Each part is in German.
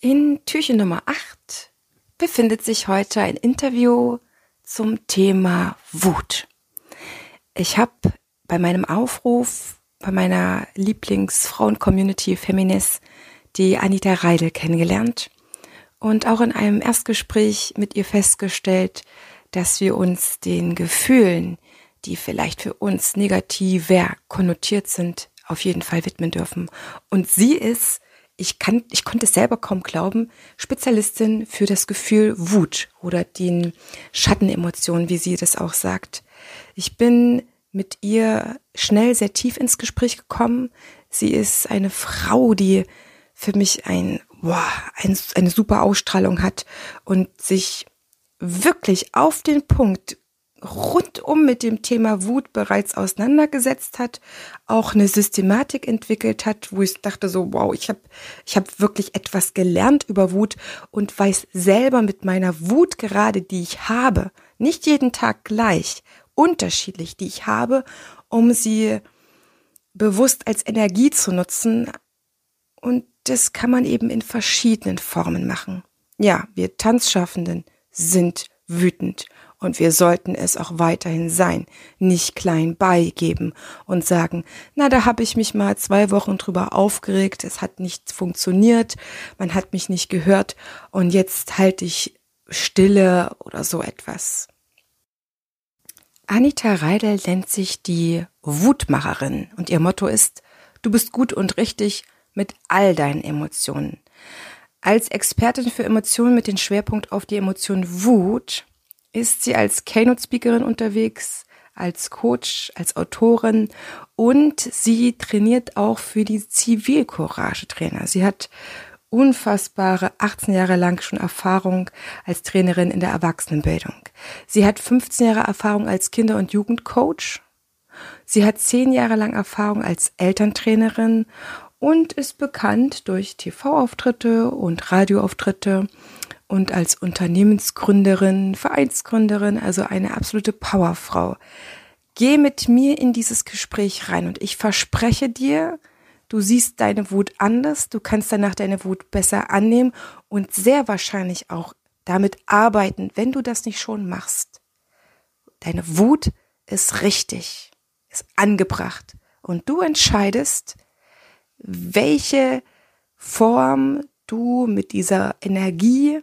In Türchen Nummer 8 befindet sich heute ein Interview zum Thema Wut. Ich habe bei meinem Aufruf, bei meiner Lieblingsfrauen-Community Feminis, die Anita Reidel kennengelernt und auch in einem Erstgespräch mit ihr festgestellt, dass wir uns den Gefühlen, die vielleicht für uns negativer konnotiert sind, auf jeden Fall widmen dürfen. Und sie ist ich kann, ich konnte es selber kaum glauben, Spezialistin für das Gefühl Wut oder den Schattenemotionen, wie sie das auch sagt. Ich bin mit ihr schnell sehr tief ins Gespräch gekommen. Sie ist eine Frau, die für mich ein, boah, ein, eine super Ausstrahlung hat und sich wirklich auf den Punkt rundum mit dem Thema Wut bereits auseinandergesetzt hat, auch eine Systematik entwickelt hat, wo ich dachte so, wow, ich habe ich hab wirklich etwas gelernt über Wut und weiß selber mit meiner Wut gerade, die ich habe, nicht jeden Tag gleich, unterschiedlich, die ich habe, um sie bewusst als Energie zu nutzen. Und das kann man eben in verschiedenen Formen machen. Ja, wir Tanzschaffenden sind wütend und wir sollten es auch weiterhin sein, nicht klein beigeben und sagen, na, da habe ich mich mal zwei Wochen drüber aufgeregt, es hat nicht funktioniert, man hat mich nicht gehört und jetzt halte ich Stille oder so etwas. Anita Reidel nennt sich die Wutmacherin und ihr Motto ist, du bist gut und richtig mit all deinen Emotionen. Als Expertin für Emotionen mit dem Schwerpunkt auf die Emotion Wut ist sie als Keynote-Speakerin unterwegs, als Coach, als Autorin und sie trainiert auch für die Zivilcourage-Trainer. Sie hat unfassbare 18 Jahre lang schon Erfahrung als Trainerin in der Erwachsenenbildung. Sie hat 15 Jahre Erfahrung als Kinder- und Jugendcoach. Sie hat 10 Jahre lang Erfahrung als Elterntrainerin und ist bekannt durch TV-Auftritte und Radioauftritte und als Unternehmensgründerin, Vereinsgründerin, also eine absolute Powerfrau. Geh mit mir in dieses Gespräch rein und ich verspreche dir, du siehst deine Wut anders, du kannst danach deine Wut besser annehmen und sehr wahrscheinlich auch damit arbeiten, wenn du das nicht schon machst. Deine Wut ist richtig, ist angebracht und du entscheidest, welche Form du mit dieser Energie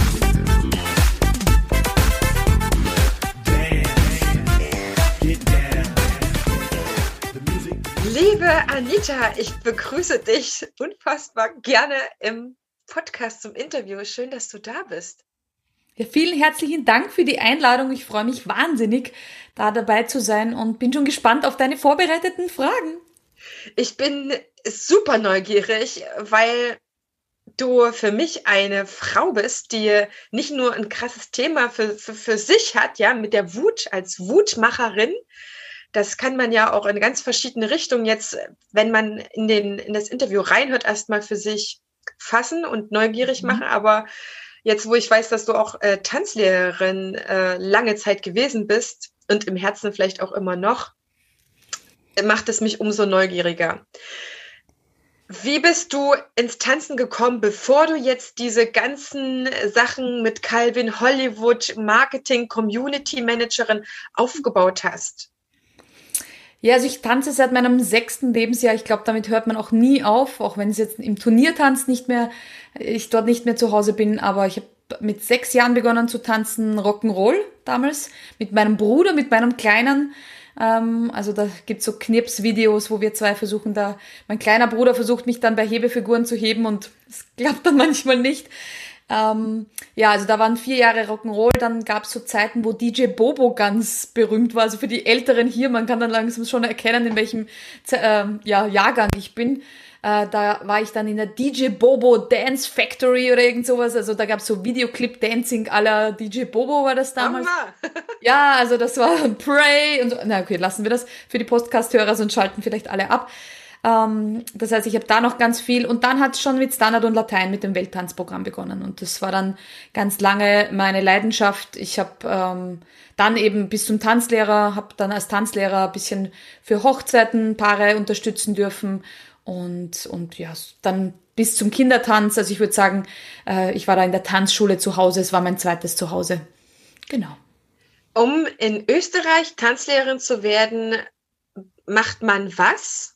Liebe Anita, ich begrüße dich unfassbar gerne im Podcast zum Interview. Schön, dass du da bist. Ja, vielen herzlichen Dank für die Einladung. Ich freue mich wahnsinnig, da dabei zu sein und bin schon gespannt auf deine vorbereiteten Fragen. Ich bin super neugierig, weil du für mich eine Frau bist, die nicht nur ein krasses Thema für, für, für sich hat, ja, mit der Wut als Wutmacherin, das kann man ja auch in ganz verschiedene Richtungen jetzt, wenn man in, den, in das Interview reinhört, erstmal für sich fassen und neugierig mhm. machen. Aber jetzt, wo ich weiß, dass du auch äh, Tanzlehrerin äh, lange Zeit gewesen bist und im Herzen vielleicht auch immer noch, macht es mich umso neugieriger. Wie bist du ins Tanzen gekommen, bevor du jetzt diese ganzen Sachen mit Calvin Hollywood Marketing Community Managerin aufgebaut hast? Ja, also ich tanze seit meinem sechsten Lebensjahr. Ich glaube, damit hört man auch nie auf, auch wenn es jetzt im Turniertanz nicht mehr, ich dort nicht mehr zu Hause bin. Aber ich habe mit sechs Jahren begonnen zu tanzen, Rock'n'Roll damals, mit meinem Bruder, mit meinem Kleinen. Ähm, also da gibt's so Knips-Videos, wo wir zwei versuchen da, mein kleiner Bruder versucht mich dann bei Hebefiguren zu heben und es klappt dann manchmal nicht. Ähm, ja, also da waren vier Jahre Rock'n'Roll, dann gab es so Zeiten, wo DJ Bobo ganz berühmt war. Also für die Älteren hier, man kann dann langsam schon erkennen, in welchem äh, ja, Jahrgang ich bin. Äh, da war ich dann in der DJ Bobo Dance Factory oder irgend sowas. Also da gab's so Videoclip-Dancing aller DJ Bobo war das damals. ja, also das war Pray und so. Na okay, lassen wir das für die Podcast-Hörer, sonst schalten vielleicht alle ab. Ähm, das heißt, ich habe da noch ganz viel und dann hat es schon mit Standard und Latein mit dem Welttanzprogramm begonnen und das war dann ganz lange meine Leidenschaft. Ich habe ähm, dann eben bis zum Tanzlehrer, habe dann als Tanzlehrer ein bisschen für Hochzeiten Paare unterstützen dürfen und, und ja, dann bis zum Kindertanz. Also ich würde sagen, äh, ich war da in der Tanzschule zu Hause, es war mein zweites Zuhause. Genau. Um in Österreich Tanzlehrerin zu werden, macht man was?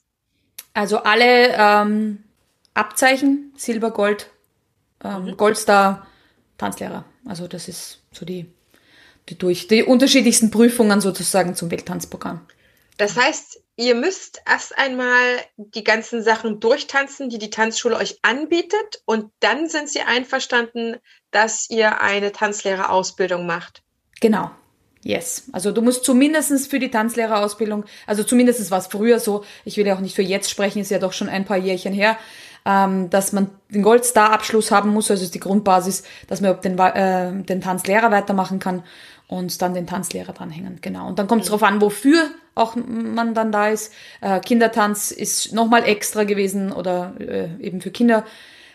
Also alle ähm, Abzeichen, Silber, Gold, ähm, mhm. Goldstar, Tanzlehrer. Also das ist so die, die durch die unterschiedlichsten Prüfungen sozusagen zum Welttanzprogramm. Das heißt, ihr müsst erst einmal die ganzen Sachen durchtanzen, die die Tanzschule euch anbietet, und dann sind sie einverstanden, dass ihr eine Tanzlehrerausbildung macht. Genau. Yes. Also du musst zumindestens für die Tanzlehrerausbildung, also zumindestens war es früher so, ich will ja auch nicht für jetzt sprechen, ist ja doch schon ein paar Jährchen her, ähm, dass man den Goldstar-Abschluss haben muss, also ist die Grundbasis, dass man den, äh, den Tanzlehrer weitermachen kann und dann den Tanzlehrer dranhängen. Genau. Und dann kommt es mhm. darauf an, wofür auch man dann da ist. Äh, Kindertanz ist nochmal extra gewesen oder äh, eben für Kinder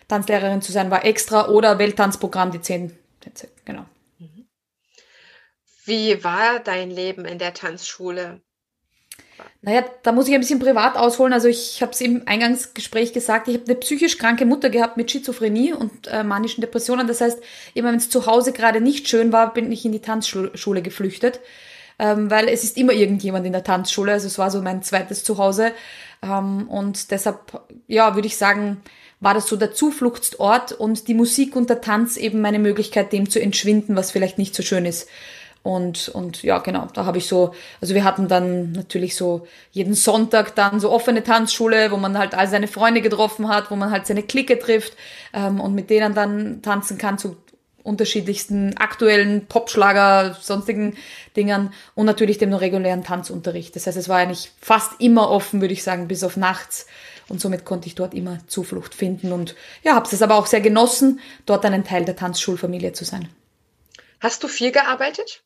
Tanzlehrerin zu sein war extra oder Welttanzprogramm, die zehn. Genau. Wie war dein Leben in der Tanzschule? Naja, da muss ich ein bisschen privat ausholen. Also ich habe es im Eingangsgespräch gesagt, ich habe eine psychisch kranke Mutter gehabt mit Schizophrenie und äh, manischen Depressionen. Das heißt, immer wenn es zu Hause gerade nicht schön war, bin ich in die Tanzschule geflüchtet, ähm, weil es ist immer irgendjemand in der Tanzschule. Also es war so mein zweites Zuhause. Ähm, und deshalb, ja, würde ich sagen, war das so der Zufluchtsort und die Musik und der Tanz eben meine Möglichkeit, dem zu entschwinden, was vielleicht nicht so schön ist. Und, und ja, genau, da habe ich so, also wir hatten dann natürlich so jeden Sonntag dann so offene Tanzschule, wo man halt all seine Freunde getroffen hat, wo man halt seine Clique trifft ähm, und mit denen dann tanzen kann zu unterschiedlichsten aktuellen Popschlager, sonstigen Dingern und natürlich dem regulären Tanzunterricht. Das heißt, es war eigentlich fast immer offen, würde ich sagen, bis auf nachts. Und somit konnte ich dort immer Zuflucht finden und ja, habe es aber auch sehr genossen, dort einen Teil der Tanzschulfamilie zu sein. Hast du viel gearbeitet?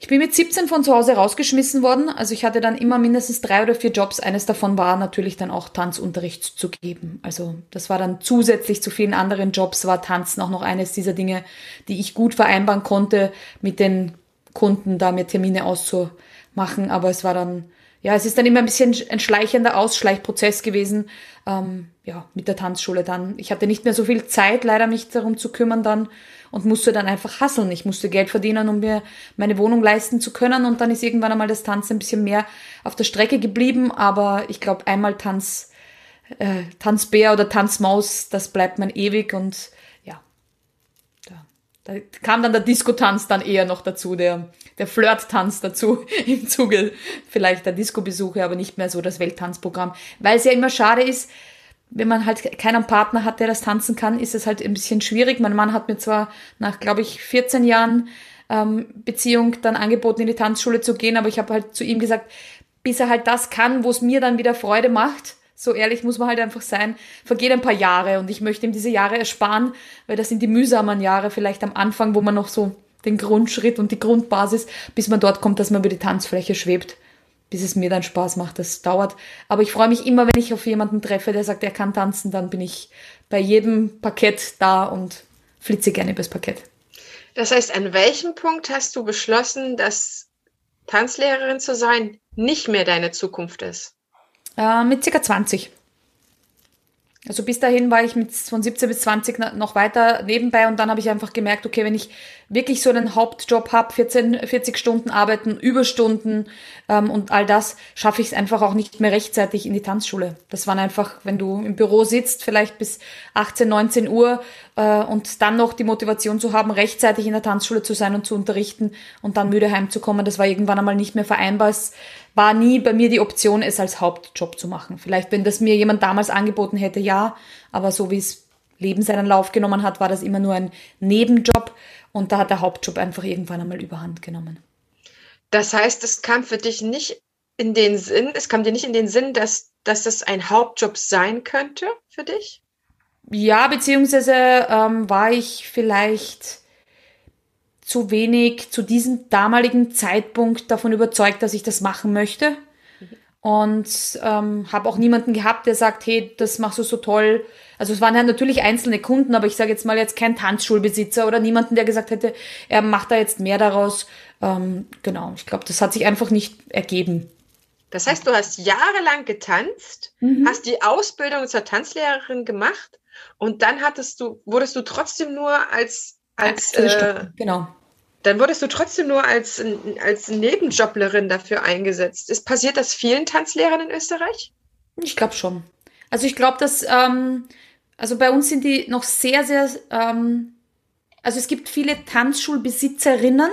Ich bin mit 17 von zu Hause rausgeschmissen worden. Also ich hatte dann immer mindestens drei oder vier Jobs. Eines davon war natürlich dann auch Tanzunterricht zu geben. Also das war dann zusätzlich zu vielen anderen Jobs, war Tanzen auch noch eines dieser Dinge, die ich gut vereinbaren konnte, mit den Kunden da mir Termine auszumachen. Aber es war dann, ja, es ist dann immer ein bisschen ein schleichender Ausschleichprozess gewesen. Ähm, ja, mit der Tanzschule dann. Ich hatte nicht mehr so viel Zeit, leider mich darum zu kümmern dann und musste dann einfach hasseln. Ich musste Geld verdienen, um mir meine Wohnung leisten zu können. Und dann ist irgendwann einmal das Tanzen ein bisschen mehr auf der Strecke geblieben, aber ich glaube einmal Tanz, äh, Tanzbär oder Tanzmaus, das bleibt man ewig. Und ja, da, da kam dann der Disco-Tanz dann eher noch dazu, der, der Flirt-Tanz dazu im Zuge vielleicht der Disco-Besuche, aber nicht mehr so das Welttanzprogramm, weil es ja immer schade ist, wenn man halt keinen Partner hat, der das tanzen kann, ist es halt ein bisschen schwierig. Mein Mann hat mir zwar nach, glaube ich, 14 Jahren ähm, Beziehung dann angeboten, in die Tanzschule zu gehen, aber ich habe halt zu ihm gesagt, bis er halt das kann, wo es mir dann wieder Freude macht, so ehrlich muss man halt einfach sein, vergeht ein paar Jahre und ich möchte ihm diese Jahre ersparen, weil das sind die mühsamen Jahre vielleicht am Anfang, wo man noch so den Grundschritt und die Grundbasis, bis man dort kommt, dass man über die Tanzfläche schwebt bis es mir dann Spaß macht. Das dauert. Aber ich freue mich immer, wenn ich auf jemanden treffe, der sagt, er kann tanzen, dann bin ich bei jedem Parkett da und flitze gerne übers Parkett. Das heißt, an welchem Punkt hast du beschlossen, dass Tanzlehrerin zu sein nicht mehr deine Zukunft ist? Äh, mit circa 20. Also bis dahin war ich mit von 17 bis 20 noch weiter nebenbei und dann habe ich einfach gemerkt, okay, wenn ich wirklich so einen Hauptjob habe, 14, 40 Stunden arbeiten, Überstunden ähm, und all das, schaffe ich es einfach auch nicht mehr rechtzeitig in die Tanzschule. Das waren einfach, wenn du im Büro sitzt, vielleicht bis 18, 19 Uhr äh, und dann noch die Motivation zu haben, rechtzeitig in der Tanzschule zu sein und zu unterrichten und dann müde heimzukommen, das war irgendwann einmal nicht mehr vereinbar. Es war nie bei mir die Option, es als Hauptjob zu machen. Vielleicht, wenn das mir jemand damals angeboten hätte, ja, aber so wie es Leben seinen Lauf genommen hat, war das immer nur ein Nebenjob und da hat der Hauptjob einfach irgendwann einmal überhand genommen. Das heißt, es kam für dich nicht in den Sinn, es kam dir nicht in den Sinn, dass, dass das ein Hauptjob sein könnte für dich? Ja, beziehungsweise ähm, war ich vielleicht zu wenig zu diesem damaligen Zeitpunkt davon überzeugt, dass ich das machen möchte. Und ähm, habe auch niemanden gehabt, der sagt, hey, das machst du so toll. Also es waren ja natürlich einzelne Kunden, aber ich sage jetzt mal jetzt kein Tanzschulbesitzer oder niemanden, der gesagt hätte, er macht da jetzt mehr daraus. Ähm, genau, ich glaube, das hat sich einfach nicht ergeben. Das heißt, du hast jahrelang getanzt, mhm. hast die Ausbildung zur Tanzlehrerin gemacht und dann hattest du, wurdest du trotzdem nur als, als äh, genau. Dann wurdest du trotzdem nur als, als Nebenjoblerin dafür eingesetzt. Ist passiert das vielen Tanzlehrern in Österreich? Ich glaube schon. Also ich glaube, dass ähm, also bei uns sind die noch sehr, sehr ähm, also es gibt viele Tanzschulbesitzerinnen,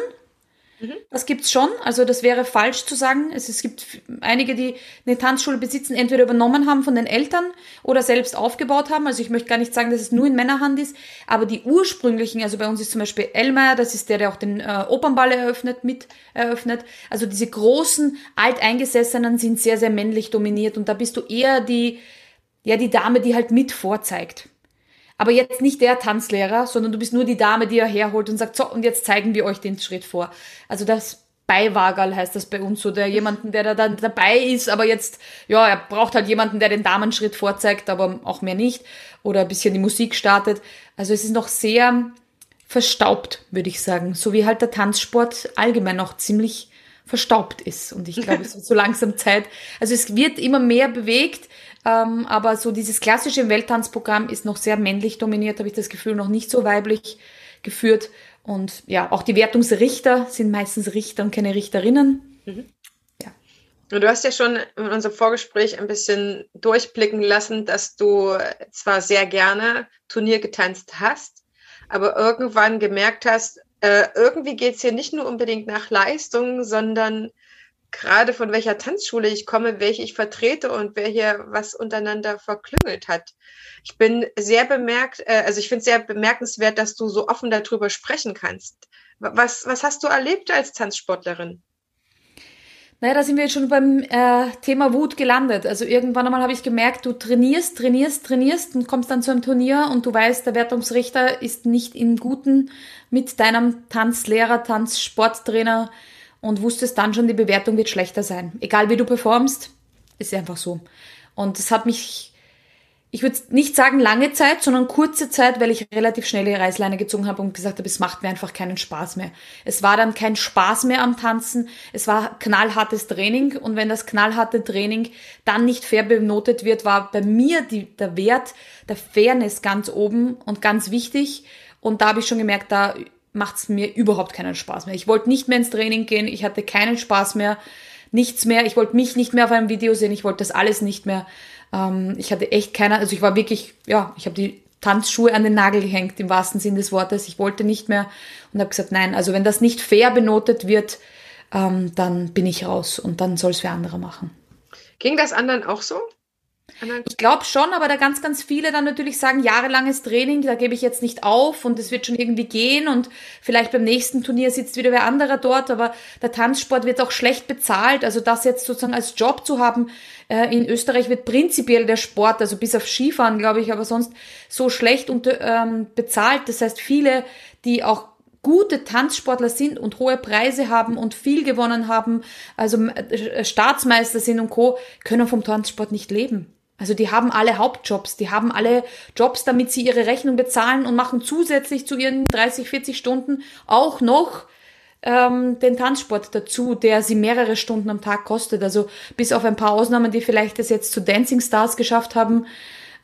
Mhm. Das gibt's schon. Also das wäre falsch zu sagen. Es, es gibt einige, die eine Tanzschule besitzen, entweder übernommen haben von den Eltern oder selbst aufgebaut haben. Also ich möchte gar nicht sagen, dass es nur in Männerhand ist, aber die ursprünglichen, also bei uns ist zum Beispiel Elmer, das ist der, der auch den äh, Opernball eröffnet, mit eröffnet. Also diese großen Alteingesessenen sind sehr, sehr männlich dominiert und da bist du eher die, ja, die Dame, die halt mit vorzeigt. Aber jetzt nicht der Tanzlehrer, sondern du bist nur die Dame, die er herholt und sagt, so, und jetzt zeigen wir euch den Schritt vor. Also das Beiwagerl heißt das bei uns so, der jemanden, der da dann dabei ist, aber jetzt, ja, er braucht halt jemanden, der den Damenschritt vorzeigt, aber auch mehr nicht. Oder ein bisschen die Musik startet. Also es ist noch sehr verstaubt, würde ich sagen. So wie halt der Tanzsport allgemein noch ziemlich verstaubt ist. Und ich glaube, es wird so langsam Zeit. Also es wird immer mehr bewegt. Ähm, aber so dieses klassische Welttanzprogramm ist noch sehr männlich dominiert, habe ich das Gefühl, noch nicht so weiblich geführt. Und ja, auch die Wertungsrichter sind meistens Richter und keine Richterinnen. Mhm. Ja. Du hast ja schon in unserem Vorgespräch ein bisschen durchblicken lassen, dass du zwar sehr gerne Turnier getanzt hast, aber irgendwann gemerkt hast, äh, irgendwie geht es hier nicht nur unbedingt nach Leistung, sondern gerade von welcher Tanzschule ich komme, welche ich vertrete und wer hier was untereinander verklüngelt hat. Ich bin sehr bemerkt, äh, also ich finde es sehr bemerkenswert, dass du so offen darüber sprechen kannst. Was, was hast du erlebt als Tanzsportlerin? Naja, da sind wir jetzt schon beim äh, Thema Wut gelandet. Also irgendwann einmal habe ich gemerkt, du trainierst, trainierst, trainierst und kommst dann zu einem Turnier und du weißt, der Wertungsrichter ist nicht im Guten mit deinem Tanzlehrer, Tanzsporttrainer und wusstest dann schon, die Bewertung wird schlechter sein. Egal wie du performst, ist einfach so. Und es hat mich, ich würde nicht sagen lange Zeit, sondern kurze Zeit, weil ich relativ schnell die Reißleine gezogen habe und gesagt habe, es macht mir einfach keinen Spaß mehr. Es war dann kein Spaß mehr am Tanzen, es war knallhartes Training und wenn das knallharte Training dann nicht fair benotet wird, war bei mir die, der Wert der Fairness ganz oben und ganz wichtig. Und da habe ich schon gemerkt, da macht es mir überhaupt keinen Spaß mehr. Ich wollte nicht mehr ins Training gehen, ich hatte keinen Spaß mehr, nichts mehr. Ich wollte mich nicht mehr auf einem Video sehen, ich wollte das alles nicht mehr. Ähm, ich hatte echt keiner, also ich war wirklich, ja, ich habe die Tanzschuhe an den Nagel gehängt, im wahrsten Sinn des Wortes. Ich wollte nicht mehr und habe gesagt, nein, also wenn das nicht fair benotet wird, ähm, dann bin ich raus und dann soll es für andere machen. Ging das anderen auch so? Ich glaube schon, aber da ganz, ganz viele dann natürlich sagen, jahrelanges Training, da gebe ich jetzt nicht auf und es wird schon irgendwie gehen und vielleicht beim nächsten Turnier sitzt wieder wer anderer dort, aber der Tanzsport wird auch schlecht bezahlt. Also das jetzt sozusagen als Job zu haben, äh, in Österreich wird prinzipiell der Sport, also bis auf Skifahren, glaube ich, aber sonst so schlecht unter, ähm, bezahlt. Das heißt, viele, die auch gute Tanzsportler sind und hohe Preise haben und viel gewonnen haben, also äh, Staatsmeister sind und Co., können vom Tanzsport nicht leben. Also die haben alle Hauptjobs, die haben alle Jobs, damit sie ihre Rechnung bezahlen und machen zusätzlich zu ihren 30, 40 Stunden auch noch ähm, den Tanzsport dazu, der sie mehrere Stunden am Tag kostet. Also bis auf ein paar Ausnahmen, die vielleicht das jetzt zu Dancing Stars geschafft haben.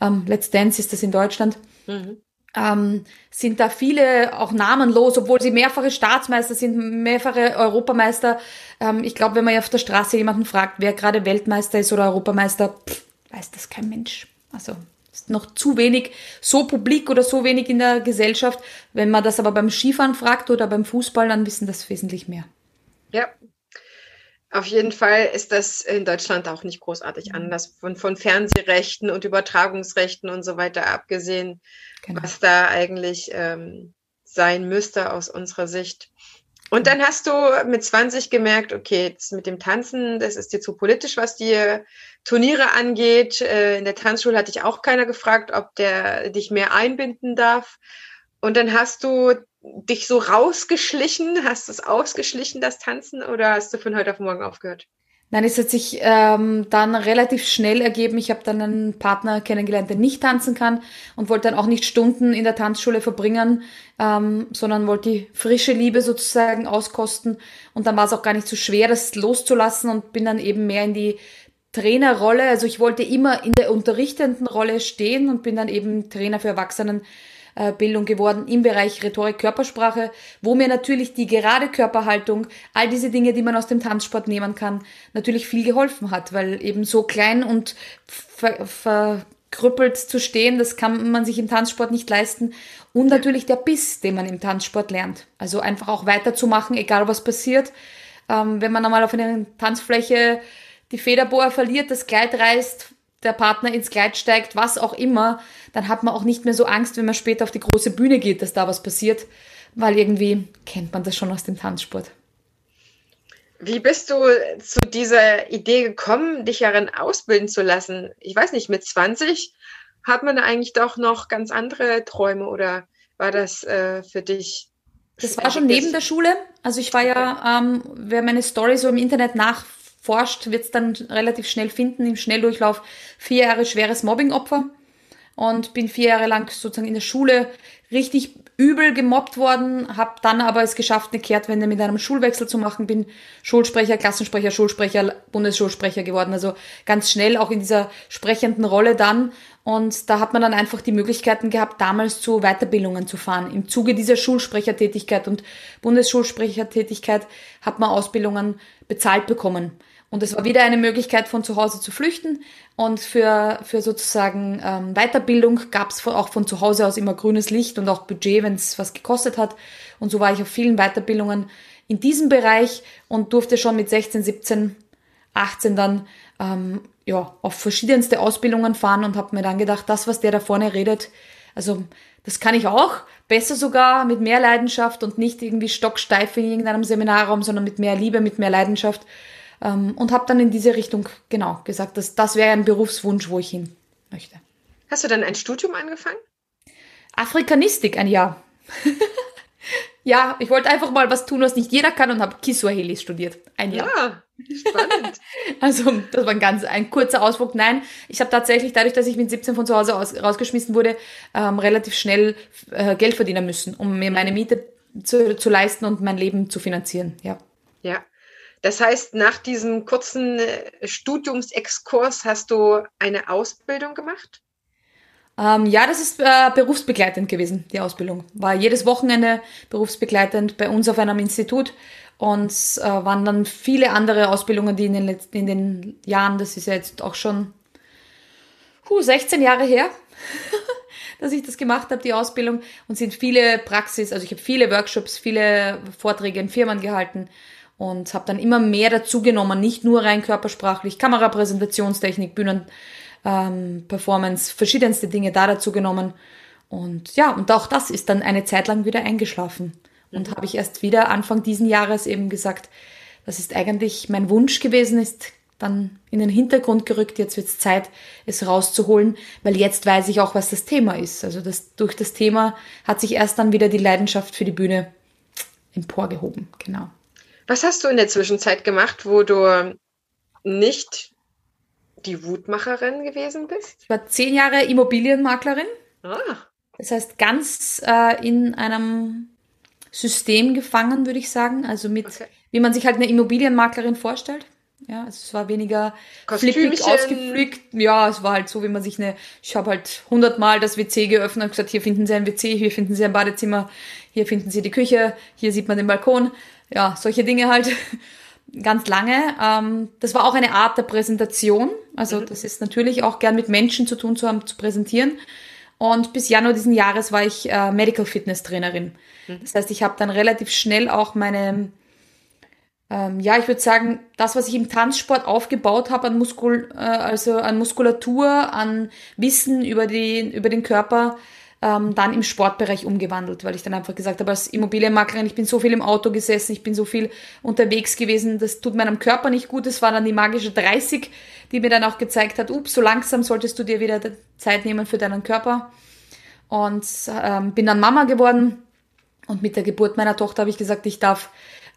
Ähm, Let's Dance ist das in Deutschland. Mhm. Ähm, sind da viele auch namenlos, obwohl sie mehrfache Staatsmeister sind, mehrfache Europameister. Ähm, ich glaube, wenn man auf der Straße jemanden fragt, wer gerade Weltmeister ist oder Europameister, pff, weiß das kein Mensch. Also ist noch zu wenig so publik oder so wenig in der Gesellschaft. Wenn man das aber beim Skifahren fragt oder beim Fußball, dann wissen das wesentlich mehr. Ja, auf jeden Fall ist das in Deutschland auch nicht großartig mhm. anders. Von, von Fernsehrechten und Übertragungsrechten und so weiter abgesehen, genau. was da eigentlich ähm, sein müsste aus unserer Sicht. Und dann hast du mit 20 gemerkt, okay, jetzt mit dem Tanzen, das ist dir zu politisch, was die Turniere angeht. Äh, in der Tanzschule hatte ich auch keiner gefragt, ob der dich mehr einbinden darf. Und dann hast du dich so rausgeschlichen, hast du es ausgeschlichen, das Tanzen, oder hast du von heute auf morgen aufgehört? Nein, es hat sich ähm, dann relativ schnell ergeben. Ich habe dann einen Partner kennengelernt, der nicht tanzen kann und wollte dann auch nicht Stunden in der Tanzschule verbringen, ähm, sondern wollte die frische Liebe sozusagen auskosten. Und dann war es auch gar nicht so schwer, das loszulassen und bin dann eben mehr in die Trainerrolle. Also ich wollte immer in der unterrichtenden Rolle stehen und bin dann eben Trainer für Erwachsenen Bildung geworden im Bereich Rhetorik, Körpersprache, wo mir natürlich die gerade Körperhaltung, all diese Dinge, die man aus dem Tanzsport nehmen kann, natürlich viel geholfen hat, weil eben so klein und ver verkrüppelt zu stehen, das kann man sich im Tanzsport nicht leisten. Und natürlich der Biss, den man im Tanzsport lernt. Also einfach auch weiterzumachen, egal was passiert. Ähm, wenn man einmal auf einer Tanzfläche die Federbohr verliert, das Kleid reißt, der Partner ins Kleid steigt, was auch immer, dann hat man auch nicht mehr so Angst, wenn man später auf die große Bühne geht, dass da was passiert, weil irgendwie kennt man das schon aus dem Tanzsport. Wie bist du zu dieser Idee gekommen, dich darin ausbilden zu lassen? Ich weiß nicht, mit 20 hat man eigentlich doch noch ganz andere Träume oder war das äh, für dich? Das war schon neben der Schule. Also ich war ja, ähm, wer meine Story so im Internet nach forscht, wird es dann relativ schnell finden im Schnelldurchlauf. Vier Jahre schweres Mobbingopfer und bin vier Jahre lang sozusagen in der Schule richtig übel gemobbt worden, habe dann aber es geschafft, eine Kehrtwende mit einem Schulwechsel zu machen, bin Schulsprecher, Klassensprecher, Schulsprecher, Bundesschulsprecher geworden, also ganz schnell auch in dieser sprechenden Rolle dann und da hat man dann einfach die Möglichkeiten gehabt, damals zu Weiterbildungen zu fahren. Im Zuge dieser Schulsprechertätigkeit und Bundesschulsprechertätigkeit hat man Ausbildungen bezahlt bekommen. Und es war wieder eine Möglichkeit, von zu Hause zu flüchten. Und für, für sozusagen ähm, Weiterbildung gab es auch von zu Hause aus immer grünes Licht und auch Budget, wenn es was gekostet hat. Und so war ich auf vielen Weiterbildungen in diesem Bereich und durfte schon mit 16, 17, 18 dann ähm, ja, auf verschiedenste Ausbildungen fahren und habe mir dann gedacht, das, was der da vorne redet, also das kann ich auch, besser sogar, mit mehr Leidenschaft und nicht irgendwie stocksteif in irgendeinem Seminarraum, sondern mit mehr Liebe, mit mehr Leidenschaft. Ähm, und habe dann in diese Richtung genau gesagt, dass das wäre ein Berufswunsch, wo ich hin möchte. Hast du dann ein Studium angefangen? Afrikanistik ein Jahr. ja, ich wollte einfach mal was tun, was nicht jeder kann und habe Kiswahili studiert. Ein Jahr. Ja, spannend. also, das war ein ganz ein kurzer Ausflug. Nein, ich habe tatsächlich, dadurch, dass ich mit 17 von zu Hause aus, rausgeschmissen wurde, ähm, relativ schnell äh, Geld verdienen müssen, um mir meine Miete zu, zu leisten und mein Leben zu finanzieren. Ja. Ja, das heißt, nach diesem kurzen äh, Studiumsexkurs hast du eine Ausbildung gemacht? Ähm, ja, das ist äh, berufsbegleitend gewesen, die Ausbildung. War jedes Wochenende berufsbegleitend bei uns auf einem Institut und äh, waren dann viele andere Ausbildungen, die in den letzten in den Jahren, das ist ja jetzt auch schon huh, 16 Jahre her, dass ich das gemacht habe, die Ausbildung und sind viele Praxis, also ich habe viele Workshops, viele Vorträge in Firmen gehalten und habe dann immer mehr dazugenommen, nicht nur rein körpersprachlich, Kamerapräsentationstechnik, Bühnen, ähm, Performance, verschiedenste Dinge da dazu genommen. Und ja, und auch das ist dann eine Zeit lang wieder eingeschlafen. Und mhm. habe ich erst wieder Anfang diesen Jahres eben gesagt, das ist eigentlich mein Wunsch gewesen, ist dann in den Hintergrund gerückt. Jetzt wird es Zeit, es rauszuholen, weil jetzt weiß ich auch, was das Thema ist. Also das, durch das Thema hat sich erst dann wieder die Leidenschaft für die Bühne emporgehoben. Genau. Was hast du in der Zwischenzeit gemacht, wo du nicht die Wutmacherin gewesen bist? Ich war zehn Jahre Immobilienmaklerin. Ah. Das heißt, ganz äh, in einem System gefangen, würde ich sagen. Also mit, okay. wie man sich halt eine Immobilienmaklerin vorstellt. Ja, also es war weniger flippig ausgepflückt. Ja, es war halt so, wie man sich eine, ich habe halt hundertmal das WC geöffnet und gesagt, hier finden Sie ein WC, hier finden Sie ein Badezimmer, hier finden Sie die Küche, hier sieht man den Balkon ja, solche Dinge halt ganz lange. Ähm, das war auch eine Art der Präsentation. Also mhm. das ist natürlich auch gern mit Menschen zu tun zu haben, zu präsentieren. Und bis Januar diesen Jahres war ich äh, Medical Fitness Trainerin. Mhm. Das heißt, ich habe dann relativ schnell auch meine, ähm, ja, ich würde sagen, das, was ich im Tanzsport aufgebaut habe an Muskul, äh, also an Muskulatur, an Wissen über die, über den Körper, ähm, dann im Sportbereich umgewandelt, weil ich dann einfach gesagt habe, als Immobilienmaklerin, ich bin so viel im Auto gesessen, ich bin so viel unterwegs gewesen, das tut meinem Körper nicht gut. Es war dann die magische 30, die mir dann auch gezeigt hat, ups, so langsam solltest du dir wieder Zeit nehmen für deinen Körper. Und ähm, bin dann Mama geworden. Und mit der Geburt meiner Tochter habe ich gesagt, ich darf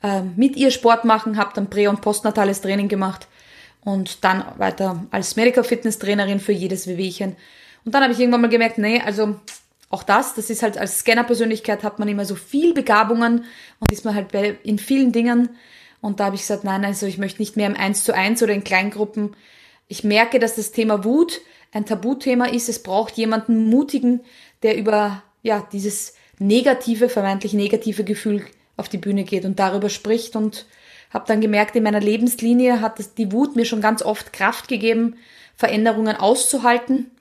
ähm, mit ihr Sport machen, habe dann prä- und postnatales Training gemacht und dann weiter als Medical Fitness Trainerin für jedes Wehwehchen. Und dann habe ich irgendwann mal gemerkt, nee, also auch das, das ist halt als Scanner-Persönlichkeit hat man immer so viel Begabungen und ist man halt bei, in vielen Dingen. Und da habe ich gesagt, nein, also ich möchte nicht mehr im Eins zu eins oder in Kleingruppen. Ich merke, dass das Thema Wut ein Tabuthema ist. Es braucht jemanden mutigen, der über ja dieses negative, vermeintlich negative Gefühl auf die Bühne geht und darüber spricht und habe dann gemerkt, in meiner Lebenslinie hat die Wut mir schon ganz oft Kraft gegeben, Veränderungen auszuhalten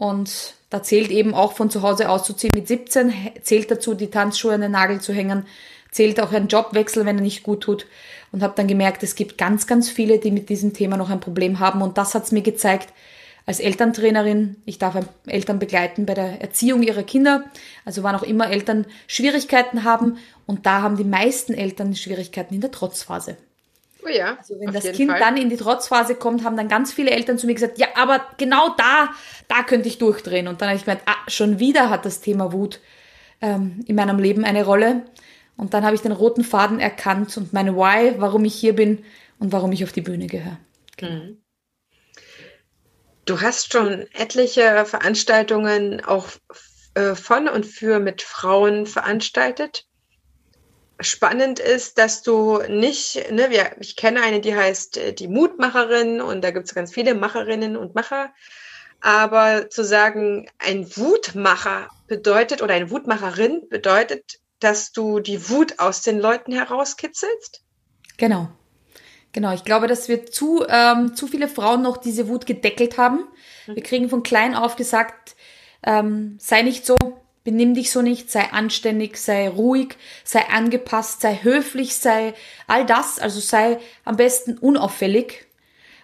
und da zählt eben auch von zu Hause auszuziehen mit 17, zählt dazu, die Tanzschuhe an den Nagel zu hängen, zählt auch ein Jobwechsel, wenn er nicht gut tut. Und habe dann gemerkt, es gibt ganz, ganz viele, die mit diesem Thema noch ein Problem haben. Und das hat's mir gezeigt, als Elterntrainerin, ich darf Eltern begleiten bei der Erziehung ihrer Kinder. Also wann auch immer Eltern Schwierigkeiten haben. Und da haben die meisten Eltern Schwierigkeiten in der Trotzphase. Oh ja. Also wenn das Kind Fall. dann in die Trotzphase kommt, haben dann ganz viele Eltern zu mir gesagt, ja, aber genau da, da könnte ich durchdrehen. Und dann habe ich gemeint, ah, schon wieder hat das Thema Wut ähm, in meinem Leben eine Rolle. Und dann habe ich den roten Faden erkannt und meine Why, warum ich hier bin und warum ich auf die Bühne gehöre. Genau. Du hast schon etliche Veranstaltungen auch äh, von und für mit Frauen veranstaltet spannend ist, dass du nicht, ne, wir, ich kenne eine, die heißt äh, die Mutmacherin und da gibt es ganz viele Macherinnen und Macher. Aber zu sagen, ein Wutmacher bedeutet oder eine Wutmacherin bedeutet, dass du die Wut aus den Leuten herauskitzelst? Genau. Genau, ich glaube, dass wir zu, ähm, zu viele Frauen noch diese Wut gedeckelt haben. Wir mhm. kriegen von klein auf gesagt, ähm, sei nicht so, Benimm dich so nicht, sei anständig, sei ruhig, sei angepasst, sei höflich, sei all das, also sei am besten unauffällig.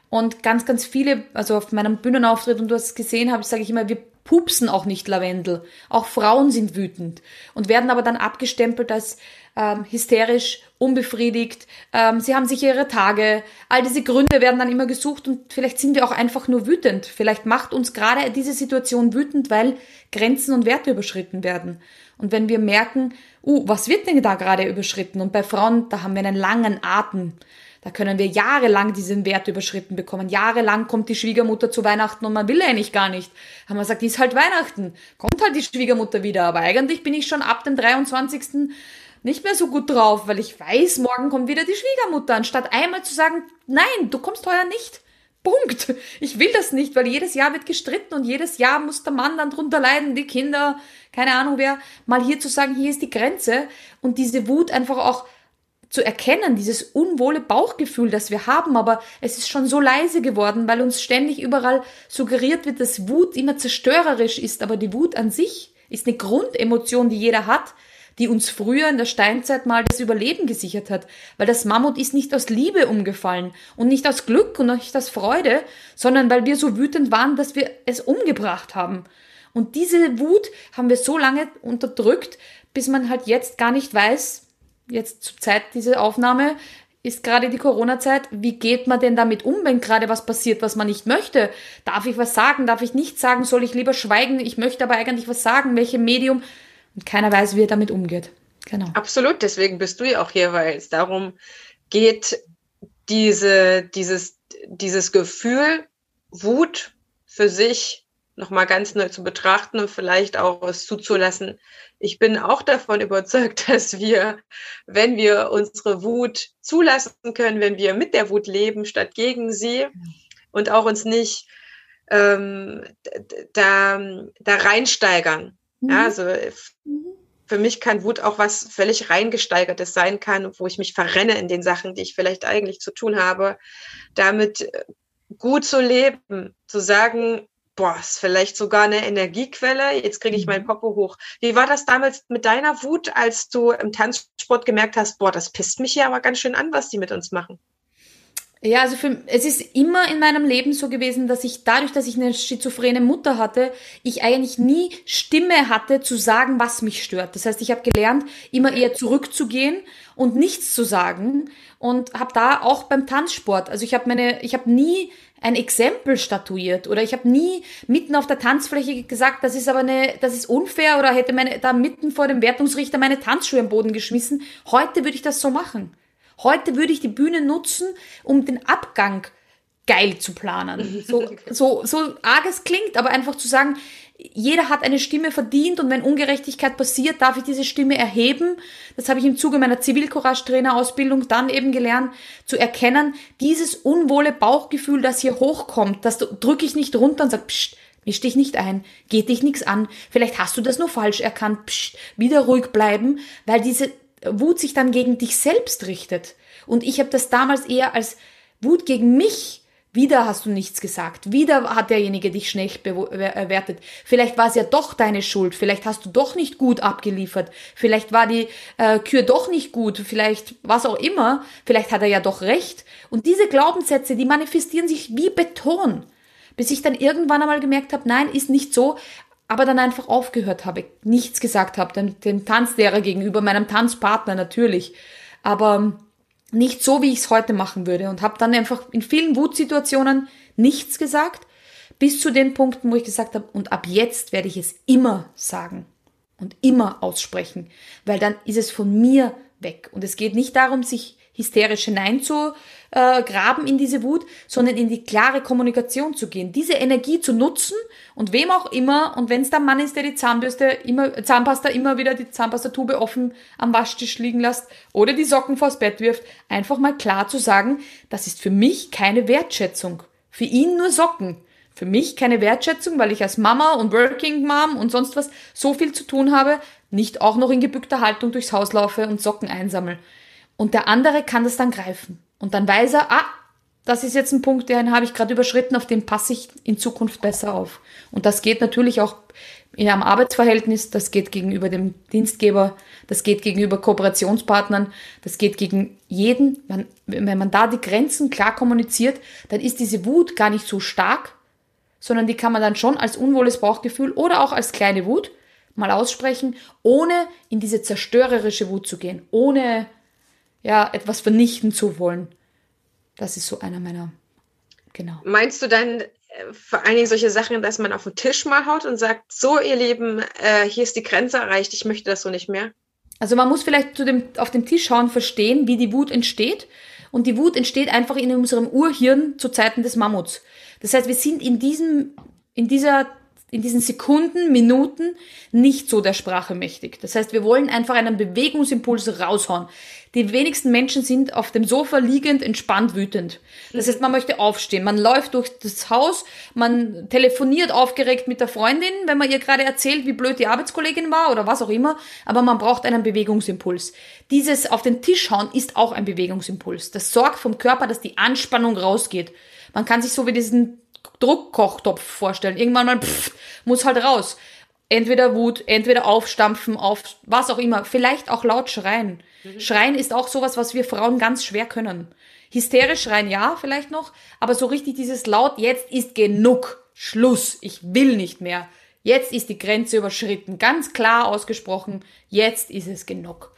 Und ganz, ganz viele, also auf meinem Bühnenauftritt, und du hast es gesehen, habe sage ich immer, wir pupsen auch nicht Lavendel. Auch Frauen sind wütend und werden aber dann abgestempelt als ähm, hysterisch, unbefriedigt, ähm, sie haben sicher ihre Tage. All diese Gründe werden dann immer gesucht und vielleicht sind wir auch einfach nur wütend. Vielleicht macht uns gerade diese Situation wütend, weil Grenzen und Werte überschritten werden. Und wenn wir merken, uh, was wird denn da gerade überschritten? Und bei Frauen, da haben wir einen langen Atem. Da können wir jahrelang diesen Wert überschritten bekommen. Jahrelang kommt die Schwiegermutter zu Weihnachten und man will eigentlich gar nicht. Haben wir gesagt, ist halt Weihnachten. Kommt halt die Schwiegermutter wieder. Aber eigentlich bin ich schon ab dem 23 nicht mehr so gut drauf, weil ich weiß, morgen kommt wieder die Schwiegermutter, anstatt einmal zu sagen, nein, du kommst heuer nicht. Punkt. Ich will das nicht, weil jedes Jahr wird gestritten und jedes Jahr muss der Mann dann drunter leiden, die Kinder, keine Ahnung wer, mal hier zu sagen, hier ist die Grenze und diese Wut einfach auch zu erkennen, dieses unwohle Bauchgefühl, das wir haben, aber es ist schon so leise geworden, weil uns ständig überall suggeriert wird, dass Wut immer zerstörerisch ist, aber die Wut an sich ist eine Grundemotion, die jeder hat, die uns früher in der Steinzeit mal das Überleben gesichert hat. Weil das Mammut ist nicht aus Liebe umgefallen und nicht aus Glück und nicht aus Freude, sondern weil wir so wütend waren, dass wir es umgebracht haben. Und diese Wut haben wir so lange unterdrückt, bis man halt jetzt gar nicht weiß, jetzt zur Zeit dieser Aufnahme, ist gerade die Corona-Zeit. Wie geht man denn damit um, wenn gerade was passiert, was man nicht möchte? Darf ich was sagen? Darf ich nicht sagen? Soll ich lieber schweigen? Ich möchte aber eigentlich was sagen. Welche Medium? Und keiner weiß, wie er damit umgeht. Genau. Absolut, deswegen bist du ja auch hier, weil es darum geht, diese, dieses, dieses Gefühl, Wut für sich nochmal ganz neu zu betrachten und vielleicht auch es zuzulassen. Ich bin auch davon überzeugt, dass wir, wenn wir unsere Wut zulassen können, wenn wir mit der Wut leben statt gegen sie und auch uns nicht ähm, da, da reinsteigern, Mhm. Ja, also äh, mhm. für mich kann Wut auch was völlig reingesteigertes sein kann, wo ich mich verrenne in den Sachen, die ich vielleicht eigentlich zu tun habe, damit äh, gut zu leben, zu sagen, boah, ist vielleicht sogar eine Energiequelle, jetzt kriege ich meinen mhm. Popo hoch. Wie war das damals mit deiner Wut, als du im Tanzsport gemerkt hast, boah, das pisst mich hier aber ganz schön an, was die mit uns machen? Ja, also für, es ist immer in meinem Leben so gewesen, dass ich dadurch, dass ich eine schizophrene Mutter hatte, ich eigentlich nie Stimme hatte zu sagen, was mich stört. Das heißt, ich habe gelernt, immer eher zurückzugehen und nichts zu sagen und habe da auch beim Tanzsport, also ich habe meine, ich habe nie ein Exempel statuiert oder ich habe nie mitten auf der Tanzfläche gesagt, das ist aber eine, das ist unfair oder hätte meine da mitten vor dem Wertungsrichter meine Tanzschuhe am Boden geschmissen. Heute würde ich das so machen. Heute würde ich die Bühne nutzen, um den Abgang geil zu planen. So, so, so arg es klingt, aber einfach zu sagen, jeder hat eine Stimme verdient und wenn Ungerechtigkeit passiert, darf ich diese Stimme erheben. Das habe ich im Zuge meiner Zivilcourage-Trainer-Ausbildung dann eben gelernt, zu erkennen, dieses unwohle Bauchgefühl, das hier hochkommt, das drücke ich nicht runter und sage, pst, misch dich nicht ein, geht dich nichts an, vielleicht hast du das nur falsch erkannt, pst, wieder ruhig bleiben, weil diese Wut sich dann gegen dich selbst richtet. Und ich habe das damals eher als Wut gegen mich. Wieder hast du nichts gesagt. Wieder hat derjenige dich schlecht bewertet. Vielleicht war es ja doch deine Schuld. Vielleicht hast du doch nicht gut abgeliefert. Vielleicht war die äh, Kür doch nicht gut. Vielleicht was auch immer. Vielleicht hat er ja doch recht. Und diese Glaubenssätze, die manifestieren sich wie Beton. Bis ich dann irgendwann einmal gemerkt habe, nein, ist nicht so aber dann einfach aufgehört habe, nichts gesagt habe, dem, dem Tanzlehrer gegenüber, meinem Tanzpartner natürlich, aber nicht so, wie ich es heute machen würde und habe dann einfach in vielen Wutsituationen nichts gesagt, bis zu den Punkten, wo ich gesagt habe, und ab jetzt werde ich es immer sagen und immer aussprechen, weil dann ist es von mir weg. Und es geht nicht darum, sich hysterisch hineinzugraben in diese Wut, sondern in die klare Kommunikation zu gehen, diese Energie zu nutzen und wem auch immer, und wenn es der Mann ist, der die Zahnbürste immer, Zahnpasta immer wieder die Zahnpastatube offen am Waschtisch liegen lässt oder die Socken vors Bett wirft, einfach mal klar zu sagen, das ist für mich keine Wertschätzung. Für ihn nur Socken. Für mich keine Wertschätzung, weil ich als Mama und Working Mom und sonst was so viel zu tun habe, nicht auch noch in gebückter Haltung durchs Haus laufe und Socken einsammle. Und der andere kann das dann greifen. Und dann weiß er, ah, das ist jetzt ein Punkt, den habe ich gerade überschritten, auf den passe ich in Zukunft besser auf. Und das geht natürlich auch in einem Arbeitsverhältnis, das geht gegenüber dem Dienstgeber, das geht gegenüber Kooperationspartnern, das geht gegen jeden. Man, wenn man da die Grenzen klar kommuniziert, dann ist diese Wut gar nicht so stark, sondern die kann man dann schon als unwohles Bauchgefühl oder auch als kleine Wut mal aussprechen, ohne in diese zerstörerische Wut zu gehen, ohne ja, etwas vernichten zu wollen. Das ist so einer meiner, genau. Meinst du dann äh, vor allen Dingen solche Sachen, dass man auf den Tisch mal haut und sagt, so ihr Lieben, äh, hier ist die Grenze erreicht, ich möchte das so nicht mehr? Also man muss vielleicht zu dem, auf den Tisch schauen, verstehen, wie die Wut entsteht. Und die Wut entsteht einfach in unserem Urhirn zu Zeiten des Mammuts. Das heißt, wir sind in diesem, in dieser in diesen Sekunden, Minuten nicht so der Sprache mächtig. Das heißt, wir wollen einfach einen Bewegungsimpuls raushauen. Die wenigsten Menschen sind auf dem Sofa liegend, entspannt, wütend. Das heißt, man möchte aufstehen. Man läuft durch das Haus, man telefoniert aufgeregt mit der Freundin, wenn man ihr gerade erzählt, wie blöd die Arbeitskollegin war oder was auch immer. Aber man braucht einen Bewegungsimpuls. Dieses auf den Tisch hauen ist auch ein Bewegungsimpuls. Das sorgt vom Körper, dass die Anspannung rausgeht. Man kann sich so wie diesen Druckkochtopf vorstellen. Irgendwann mal pff, muss halt raus entweder Wut, entweder aufstampfen, auf was auch immer, vielleicht auch laut schreien. Mhm. Schreien ist auch sowas, was wir Frauen ganz schwer können. Hysterisch schreien ja, vielleicht noch, aber so richtig dieses laut, jetzt ist genug, Schluss, ich will nicht mehr. Jetzt ist die Grenze überschritten, ganz klar ausgesprochen, jetzt ist es genug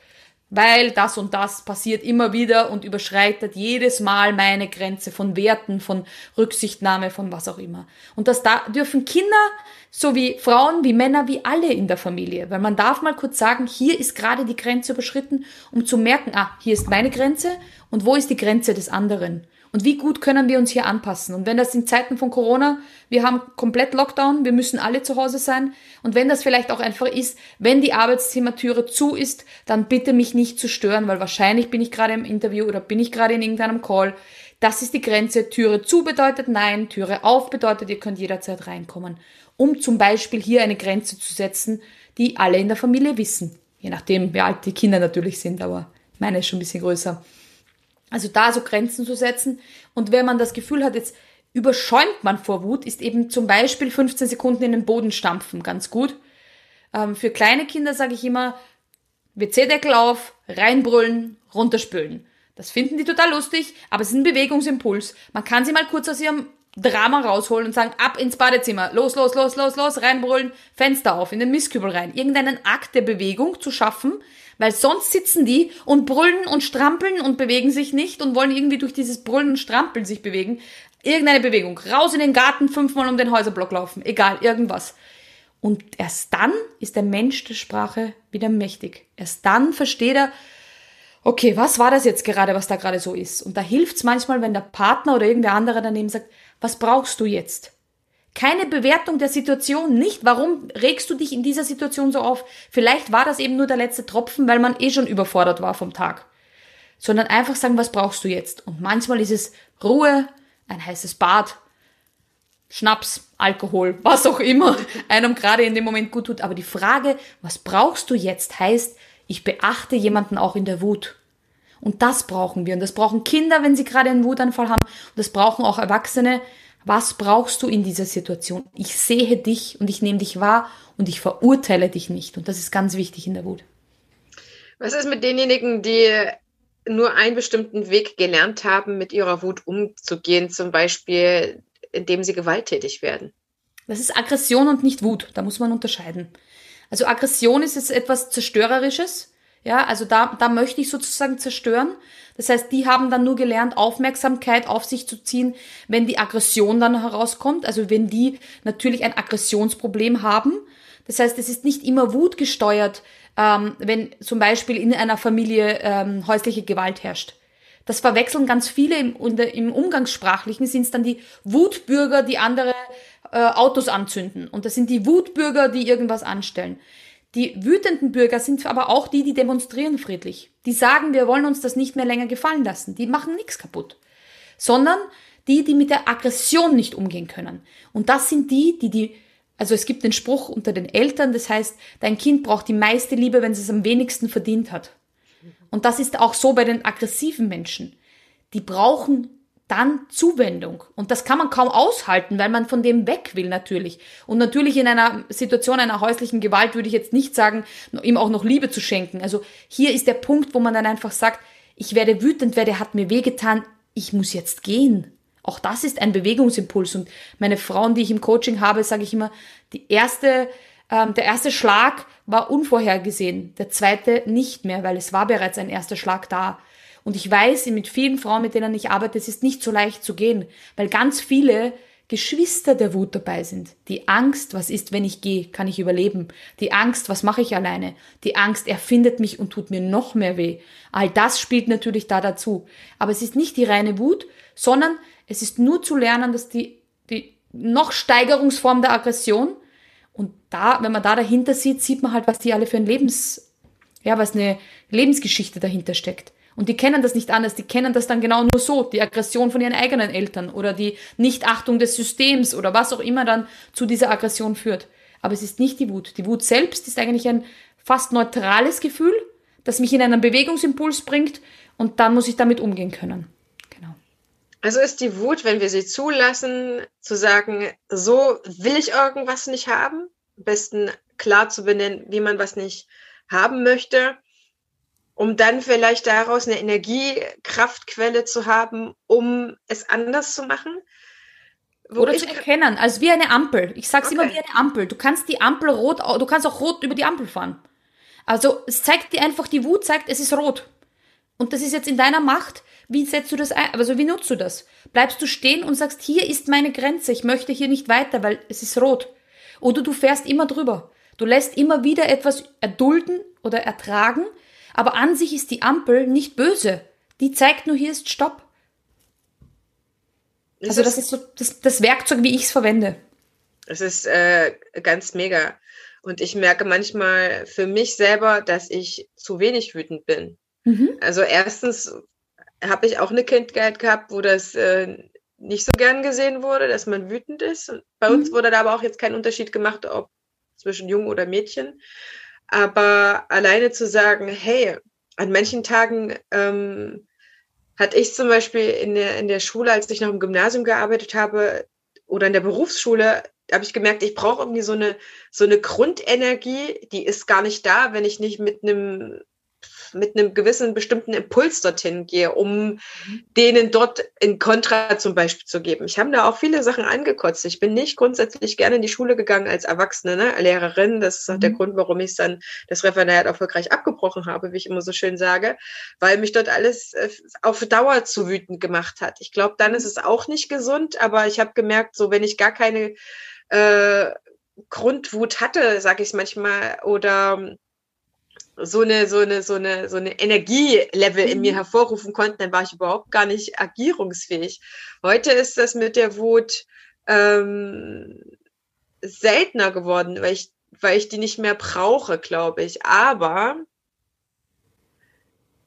weil das und das passiert immer wieder und überschreitet jedes Mal meine Grenze von Werten, von Rücksichtnahme, von was auch immer. Und das da dürfen Kinder sowie Frauen wie Männer wie alle in der Familie, weil man darf mal kurz sagen, hier ist gerade die Grenze überschritten, um zu merken, ah, hier ist meine Grenze und wo ist die Grenze des anderen. Und wie gut können wir uns hier anpassen? Und wenn das in Zeiten von Corona, wir haben komplett Lockdown, wir müssen alle zu Hause sein. Und wenn das vielleicht auch einfach ist, wenn die Arbeitszimmertüre zu ist, dann bitte mich nicht zu stören, weil wahrscheinlich bin ich gerade im Interview oder bin ich gerade in irgendeinem Call. Das ist die Grenze. Türe zu bedeutet nein, Türe auf bedeutet, ihr könnt jederzeit reinkommen. Um zum Beispiel hier eine Grenze zu setzen, die alle in der Familie wissen. Je nachdem, wie alt die Kinder natürlich sind, aber meine ist schon ein bisschen größer. Also da so Grenzen zu setzen. Und wenn man das Gefühl hat, jetzt überschäumt man vor Wut, ist eben zum Beispiel 15 Sekunden in den Boden stampfen ganz gut. Ähm, für kleine Kinder sage ich immer, WC-Deckel auf, reinbrüllen, runterspülen. Das finden die total lustig, aber es ist ein Bewegungsimpuls. Man kann sie mal kurz aus ihrem Drama rausholen und sagen, ab ins Badezimmer, los, los, los, los, los, reinbrüllen, Fenster auf, in den Mistkübel rein. Irgendeinen Akt der Bewegung zu schaffen, weil sonst sitzen die und brüllen und strampeln und bewegen sich nicht und wollen irgendwie durch dieses Brüllen und Strampeln sich bewegen. Irgendeine Bewegung. Raus in den Garten, fünfmal um den Häuserblock laufen. Egal, irgendwas. Und erst dann ist der Mensch der Sprache wieder mächtig. Erst dann versteht er, okay, was war das jetzt gerade, was da gerade so ist? Und da hilft's manchmal, wenn der Partner oder irgendwer andere daneben sagt, was brauchst du jetzt? Keine Bewertung der Situation, nicht warum regst du dich in dieser Situation so auf? Vielleicht war das eben nur der letzte Tropfen, weil man eh schon überfordert war vom Tag. Sondern einfach sagen, was brauchst du jetzt? Und manchmal ist es Ruhe, ein heißes Bad, Schnaps, Alkohol, was auch immer einem gerade in dem Moment gut tut. Aber die Frage, was brauchst du jetzt, heißt, ich beachte jemanden auch in der Wut. Und das brauchen wir. Und das brauchen Kinder, wenn sie gerade einen Wutanfall haben. Und das brauchen auch Erwachsene. Was brauchst du in dieser Situation? Ich sehe dich und ich nehme dich wahr und ich verurteile dich nicht. Und das ist ganz wichtig in der Wut. Was ist mit denjenigen, die nur einen bestimmten Weg gelernt haben, mit ihrer Wut umzugehen, zum Beispiel indem sie gewalttätig werden? Das ist Aggression und nicht Wut. Da muss man unterscheiden. Also Aggression ist jetzt etwas Zerstörerisches. Ja, also da, da möchte ich sozusagen zerstören. Das heißt, die haben dann nur gelernt, Aufmerksamkeit auf sich zu ziehen, wenn die Aggression dann herauskommt. Also wenn die natürlich ein Aggressionsproblem haben. Das heißt, es ist nicht immer Wut gesteuert, ähm, wenn zum Beispiel in einer Familie ähm, häusliche Gewalt herrscht. Das verwechseln ganz viele im, im Umgangssprachlichen sind es dann die Wutbürger, die andere äh, Autos anzünden. Und das sind die Wutbürger, die irgendwas anstellen. Die wütenden Bürger sind aber auch die, die demonstrieren friedlich. Die sagen, wir wollen uns das nicht mehr länger gefallen lassen. Die machen nichts kaputt. Sondern die, die mit der Aggression nicht umgehen können. Und das sind die, die die, also es gibt den Spruch unter den Eltern, das heißt, dein Kind braucht die meiste Liebe, wenn es es am wenigsten verdient hat. Und das ist auch so bei den aggressiven Menschen. Die brauchen dann Zuwendung. Und das kann man kaum aushalten, weil man von dem weg will natürlich. Und natürlich in einer Situation einer häuslichen Gewalt würde ich jetzt nicht sagen, ihm auch noch Liebe zu schenken. Also hier ist der Punkt, wo man dann einfach sagt, ich werde wütend, wer der hat mir wehgetan, ich muss jetzt gehen. Auch das ist ein Bewegungsimpuls. Und meine Frauen, die ich im Coaching habe, sage ich immer, die erste, ähm, der erste Schlag war unvorhergesehen, der zweite nicht mehr, weil es war bereits ein erster Schlag da. Und ich weiß mit vielen Frauen, mit denen ich arbeite, es ist nicht so leicht zu gehen, weil ganz viele Geschwister der Wut dabei sind. Die Angst, was ist, wenn ich gehe, kann ich überleben. Die Angst, was mache ich alleine. Die Angst, er findet mich und tut mir noch mehr weh. All das spielt natürlich da dazu. Aber es ist nicht die reine Wut, sondern es ist nur zu lernen, dass die, die noch Steigerungsform der Aggression und da, wenn man da dahinter sieht, sieht man halt, was die alle für ein Lebens, ja, was eine Lebensgeschichte dahinter steckt. Und die kennen das nicht anders, die kennen das dann genau nur so, die Aggression von ihren eigenen Eltern oder die Nichtachtung des Systems oder was auch immer dann zu dieser Aggression führt. Aber es ist nicht die Wut. Die Wut selbst ist eigentlich ein fast neutrales Gefühl, das mich in einen Bewegungsimpuls bringt und dann muss ich damit umgehen können. Genau. Also ist die Wut, wenn wir sie zulassen, zu sagen, so will ich irgendwas nicht haben, am besten klar zu benennen, wie man was nicht haben möchte um dann vielleicht daraus eine Energiekraftquelle zu haben, um es anders zu machen. Oder zu erkennen, als wie eine Ampel. Ich sag's okay. immer wie eine Ampel. Du kannst die Ampel rot, du kannst auch rot über die Ampel fahren. Also es zeigt dir einfach, die Wut zeigt, es ist rot. Und das ist jetzt in deiner Macht. Wie setzt du das ein? Also wie nutzt du das? Bleibst du stehen und sagst, hier ist meine Grenze, ich möchte hier nicht weiter, weil es ist rot. Oder du fährst immer drüber. Du lässt immer wieder etwas erdulden oder ertragen, aber an sich ist die Ampel nicht böse. Die zeigt nur, hier ist Stopp. Also das ist so das, das Werkzeug, wie ich es verwende. Es ist äh, ganz mega. Und ich merke manchmal für mich selber, dass ich zu wenig wütend bin. Mhm. Also erstens habe ich auch eine Kindheit gehabt, wo das äh, nicht so gern gesehen wurde, dass man wütend ist. Bei mhm. uns wurde da aber auch jetzt kein Unterschied gemacht, ob zwischen Jungen oder Mädchen. Aber alleine zu sagen, hey, an manchen Tagen ähm, hatte ich zum Beispiel in der, in der Schule, als ich noch im Gymnasium gearbeitet habe oder in der Berufsschule, habe ich gemerkt, ich brauche irgendwie so eine, so eine Grundenergie, die ist gar nicht da, wenn ich nicht mit einem mit einem gewissen bestimmten Impuls dorthin gehe, um mhm. denen dort in Kontra zum Beispiel zu geben. Ich habe da auch viele Sachen angekotzt. Ich bin nicht grundsätzlich gerne in die Schule gegangen als Erwachsene, ne? Lehrerin. Das ist auch mhm. der Grund, warum ich dann das Referendariat erfolgreich abgebrochen habe, wie ich immer so schön sage, weil mich dort alles äh, auf Dauer zu wütend gemacht hat. Ich glaube, dann ist es auch nicht gesund, aber ich habe gemerkt, so wenn ich gar keine äh, Grundwut hatte, sage ich manchmal, oder so eine, so eine, so eine, so eine Energielevel in mir mhm. hervorrufen konnte, dann war ich überhaupt gar nicht agierungsfähig. Heute ist das mit der Wut ähm, seltener geworden, weil ich, weil ich die nicht mehr brauche, glaube ich. Aber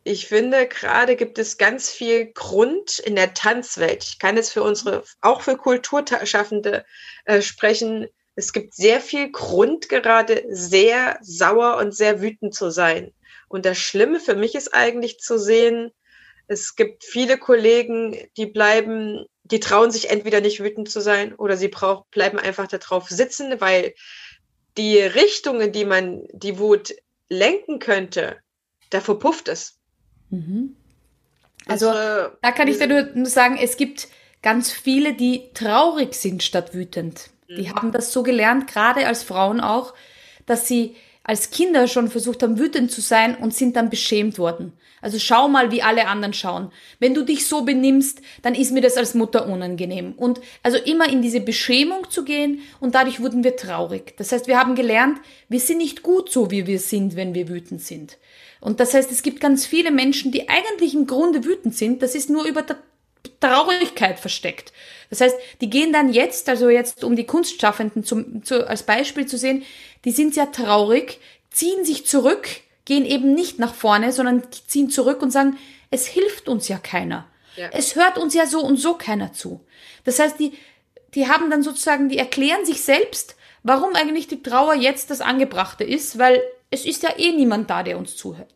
ich finde, gerade gibt es ganz viel Grund in der Tanzwelt. Ich kann jetzt für unsere, auch für Kulturschaffende äh, sprechen. Es gibt sehr viel Grund, gerade sehr sauer und sehr wütend zu sein. Und das Schlimme für mich ist eigentlich zu sehen, es gibt viele Kollegen, die bleiben, die trauen sich entweder nicht wütend zu sein oder sie brauch, bleiben einfach darauf sitzen, weil die Richtung, in die man die Wut lenken könnte, da verpufft es. Mhm. Also, also da kann ich dir nur sagen, es gibt ganz viele, die traurig sind statt wütend. Die mhm. haben das so gelernt, gerade als Frauen auch, dass sie als Kinder schon versucht haben, wütend zu sein und sind dann beschämt worden. Also schau mal, wie alle anderen schauen. Wenn du dich so benimmst, dann ist mir das als Mutter unangenehm. Und also immer in diese Beschämung zu gehen und dadurch wurden wir traurig. Das heißt, wir haben gelernt, wir sind nicht gut so, wie wir sind, wenn wir wütend sind. Und das heißt, es gibt ganz viele Menschen, die eigentlich im Grunde wütend sind. Das ist nur über der Traurigkeit versteckt. Das heißt, die gehen dann jetzt, also jetzt um die Kunstschaffenden zum, zu, als Beispiel zu sehen, die sind sehr traurig, ziehen sich zurück, gehen eben nicht nach vorne, sondern ziehen zurück und sagen, es hilft uns ja keiner. Ja. Es hört uns ja so und so keiner zu. Das heißt, die, die haben dann sozusagen, die erklären sich selbst, warum eigentlich die Trauer jetzt das Angebrachte ist, weil es ist ja eh niemand da, der uns zuhört.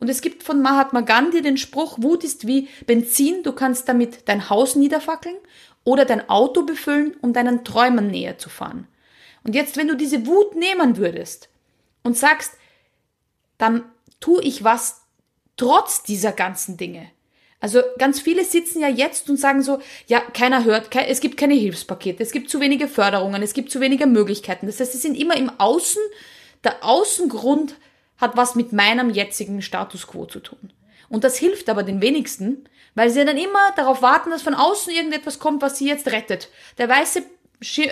Und es gibt von Mahatma Gandhi den Spruch, Wut ist wie Benzin, du kannst damit dein Haus niederfackeln oder dein Auto befüllen, um deinen Träumen näher zu fahren. Und jetzt, wenn du diese Wut nehmen würdest und sagst, dann tue ich was trotz dieser ganzen Dinge. Also ganz viele sitzen ja jetzt und sagen so, ja, keiner hört, es gibt keine Hilfspakete, es gibt zu wenige Förderungen, es gibt zu wenige Möglichkeiten. Das heißt, sie sind immer im Außen, der Außengrund hat was mit meinem jetzigen Status quo zu tun. Und das hilft aber den wenigsten, weil sie dann immer darauf warten, dass von außen irgendetwas kommt, was sie jetzt rettet. Der weiße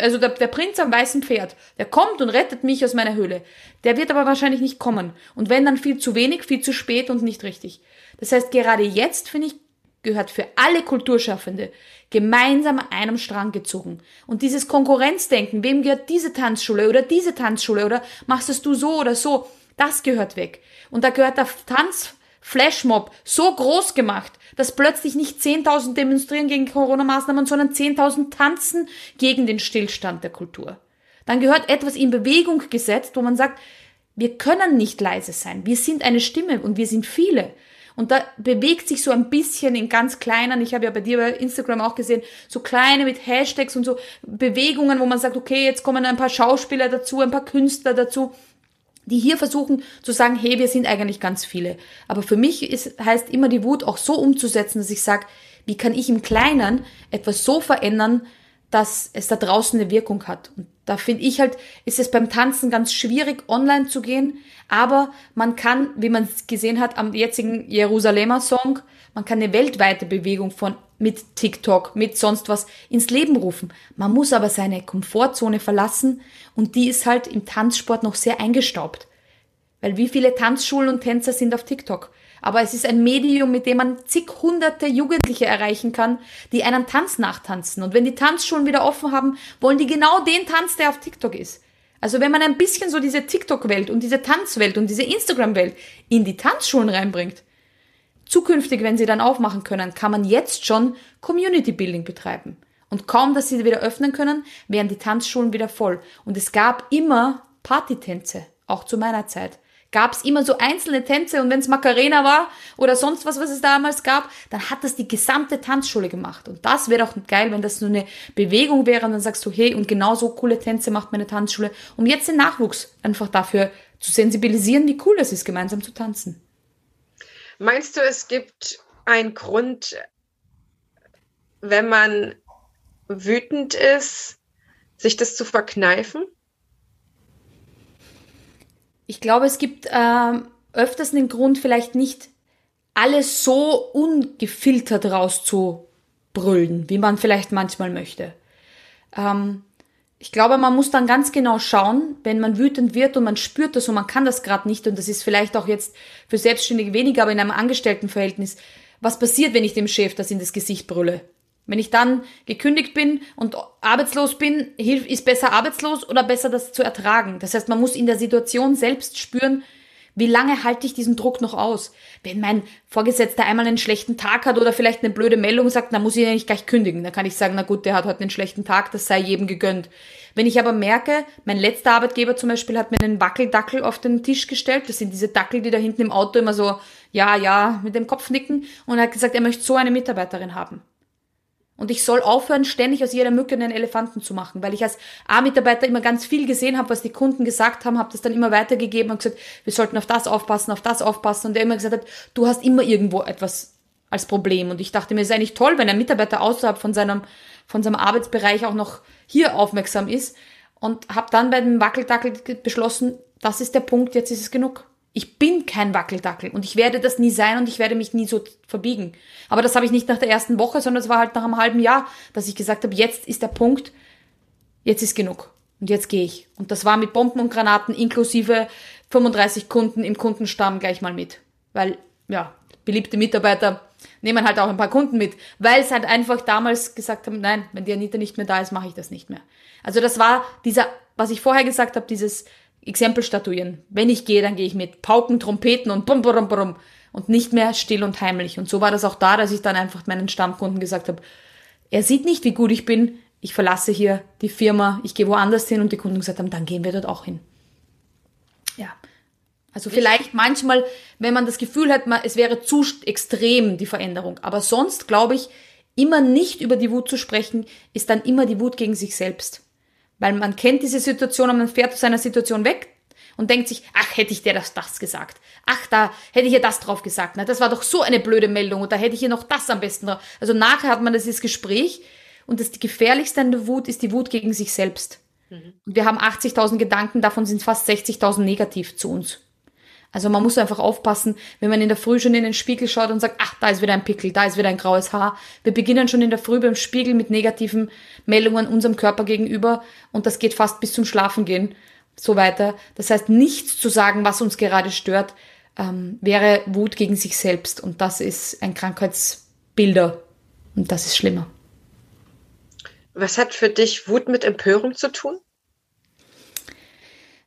also der, der Prinz am weißen Pferd, der kommt und rettet mich aus meiner Höhle. Der wird aber wahrscheinlich nicht kommen. Und wenn, dann viel zu wenig, viel zu spät und nicht richtig. Das heißt, gerade jetzt, finde ich, gehört für alle Kulturschaffende gemeinsam an einem Strang gezogen. Und dieses Konkurrenzdenken, wem gehört diese Tanzschule oder diese Tanzschule oder machst es du so oder so, das gehört weg. Und da gehört der Tanz Flashmob so groß gemacht, dass plötzlich nicht 10.000 demonstrieren gegen Corona-Maßnahmen, sondern 10.000 tanzen gegen den Stillstand der Kultur. Dann gehört etwas in Bewegung gesetzt, wo man sagt, wir können nicht leise sein. Wir sind eine Stimme und wir sind viele. Und da bewegt sich so ein bisschen in ganz kleinen, ich habe ja bei dir bei Instagram auch gesehen, so kleine mit Hashtags und so Bewegungen, wo man sagt, okay, jetzt kommen ein paar Schauspieler dazu, ein paar Künstler dazu die hier versuchen zu sagen, hey, wir sind eigentlich ganz viele. Aber für mich ist, heißt immer die Wut auch so umzusetzen, dass ich sage, wie kann ich im Kleinen etwas so verändern, dass es da draußen eine Wirkung hat. Und da finde ich halt, ist es beim Tanzen ganz schwierig, online zu gehen. Aber man kann, wie man es gesehen hat am jetzigen Jerusalemer Song, man kann eine weltweite Bewegung von mit TikTok, mit sonst was ins Leben rufen. Man muss aber seine Komfortzone verlassen und die ist halt im Tanzsport noch sehr eingestaubt. Weil wie viele Tanzschulen und Tänzer sind auf TikTok? Aber es ist ein Medium, mit dem man zig hunderte Jugendliche erreichen kann, die einen Tanz nachtanzen. Und wenn die Tanzschulen wieder offen haben, wollen die genau den Tanz, der auf TikTok ist. Also wenn man ein bisschen so diese TikTok-Welt und diese Tanzwelt und diese Instagram-Welt in die Tanzschulen reinbringt, Zukünftig, wenn sie dann aufmachen können, kann man jetzt schon Community Building betreiben. Und kaum, dass sie wieder öffnen können, wären die Tanzschulen wieder voll. Und es gab immer Partytänze, auch zu meiner Zeit. Gab es immer so einzelne Tänze und wenn es Macarena war oder sonst was, was es damals gab, dann hat das die gesamte Tanzschule gemacht. Und das wäre doch geil, wenn das nur eine Bewegung wäre und dann sagst du, hey, und genauso coole Tänze macht meine Tanzschule, um jetzt den Nachwuchs einfach dafür zu sensibilisieren, wie cool es ist, gemeinsam zu tanzen. Meinst du, es gibt einen Grund, wenn man wütend ist, sich das zu verkneifen? Ich glaube, es gibt äh, öfters einen Grund, vielleicht nicht alles so ungefiltert rauszubrüllen, wie man vielleicht manchmal möchte. Ähm, ich glaube, man muss dann ganz genau schauen, wenn man wütend wird und man spürt das und man kann das gerade nicht und das ist vielleicht auch jetzt für Selbstständige weniger, aber in einem Angestelltenverhältnis, was passiert, wenn ich dem Chef das in das Gesicht brülle? Wenn ich dann gekündigt bin und arbeitslos bin, ist besser arbeitslos oder besser das zu ertragen. Das heißt, man muss in der Situation selbst spüren, wie lange halte ich diesen Druck noch aus? Wenn mein Vorgesetzter einmal einen schlechten Tag hat oder vielleicht eine blöde Meldung sagt, dann muss ich ja nicht gleich kündigen. Dann kann ich sagen, na gut, der hat heute einen schlechten Tag, das sei jedem gegönnt. Wenn ich aber merke, mein letzter Arbeitgeber zum Beispiel hat mir einen Wackeldackel auf den Tisch gestellt, das sind diese Dackel, die da hinten im Auto immer so, ja, ja, mit dem Kopf nicken, und hat gesagt, er möchte so eine Mitarbeiterin haben. Und ich soll aufhören, ständig aus jeder Mücke einen Elefanten zu machen, weil ich als A-Mitarbeiter immer ganz viel gesehen habe, was die Kunden gesagt haben, habe das dann immer weitergegeben und gesagt, wir sollten auf das aufpassen, auf das aufpassen. Und der immer gesagt hat, du hast immer irgendwo etwas als Problem. Und ich dachte mir, es ist eigentlich toll, wenn ein Mitarbeiter außerhalb von seinem, von seinem Arbeitsbereich auch noch hier aufmerksam ist. Und habe dann bei dem Wackeldackel beschlossen, das ist der Punkt, jetzt ist es genug. Ich bin kein Wackeldackel und ich werde das nie sein und ich werde mich nie so verbiegen. Aber das habe ich nicht nach der ersten Woche, sondern es war halt nach einem halben Jahr, dass ich gesagt habe, jetzt ist der Punkt, jetzt ist genug und jetzt gehe ich. Und das war mit Bomben und Granaten inklusive 35 Kunden im Kundenstamm gleich mal mit. Weil, ja, beliebte Mitarbeiter nehmen halt auch ein paar Kunden mit, weil es halt einfach damals gesagt haben, nein, wenn die Anita nicht mehr da ist, mache ich das nicht mehr. Also das war dieser, was ich vorher gesagt habe, dieses Exempel statuieren. Wenn ich gehe, dann gehe ich mit Pauken, Trompeten und bum, bum, bum, und nicht mehr still und heimlich. Und so war das auch da, dass ich dann einfach meinen Stammkunden gesagt habe, er sieht nicht, wie gut ich bin, ich verlasse hier die Firma, ich gehe woanders hin und die Kunden gesagt haben, dann gehen wir dort auch hin. Ja. Also vielleicht manchmal, wenn man das Gefühl hat, es wäre zu extrem die Veränderung. Aber sonst glaube ich, immer nicht über die Wut zu sprechen, ist dann immer die Wut gegen sich selbst. Weil man kennt diese Situation und man fährt aus einer Situation weg und denkt sich, ach, hätte ich dir das, das gesagt. Ach, da hätte ich ja das drauf gesagt. Na, das war doch so eine blöde Meldung und da hätte ich hier noch das am besten drauf. Also nachher hat man dieses Gespräch und das gefährlichste an der Wut ist die Wut gegen sich selbst. Mhm. Und wir haben 80.000 Gedanken, davon sind fast 60.000 negativ zu uns. Also man muss einfach aufpassen, wenn man in der Früh schon in den Spiegel schaut und sagt, ach, da ist wieder ein Pickel, da ist wieder ein graues Haar. Wir beginnen schon in der Früh beim Spiegel mit negativen Meldungen unserem Körper gegenüber und das geht fast bis zum Schlafengehen so weiter. Das heißt, nichts zu sagen, was uns gerade stört, ähm, wäre Wut gegen sich selbst und das ist ein Krankheitsbilder und das ist schlimmer. Was hat für dich Wut mit Empörung zu tun?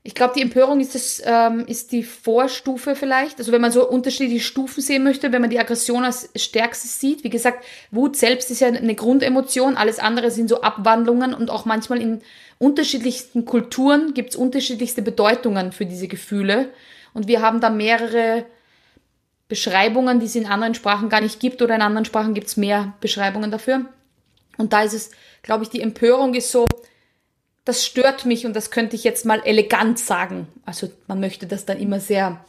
Ich glaube, die Empörung ist, das, ähm, ist die Vorstufe vielleicht. Also wenn man so unterschiedliche Stufen sehen möchte, wenn man die Aggression als stärkstes sieht. Wie gesagt, Wut selbst ist ja eine Grundemotion, alles andere sind so Abwandlungen und auch manchmal in unterschiedlichsten Kulturen gibt es unterschiedlichste Bedeutungen für diese Gefühle. Und wir haben da mehrere Beschreibungen, die es in anderen Sprachen gar nicht gibt oder in anderen Sprachen gibt es mehr Beschreibungen dafür. Und da ist es, glaube ich, die Empörung ist so, das stört mich und das könnte ich jetzt mal elegant sagen. Also man möchte das dann immer sehr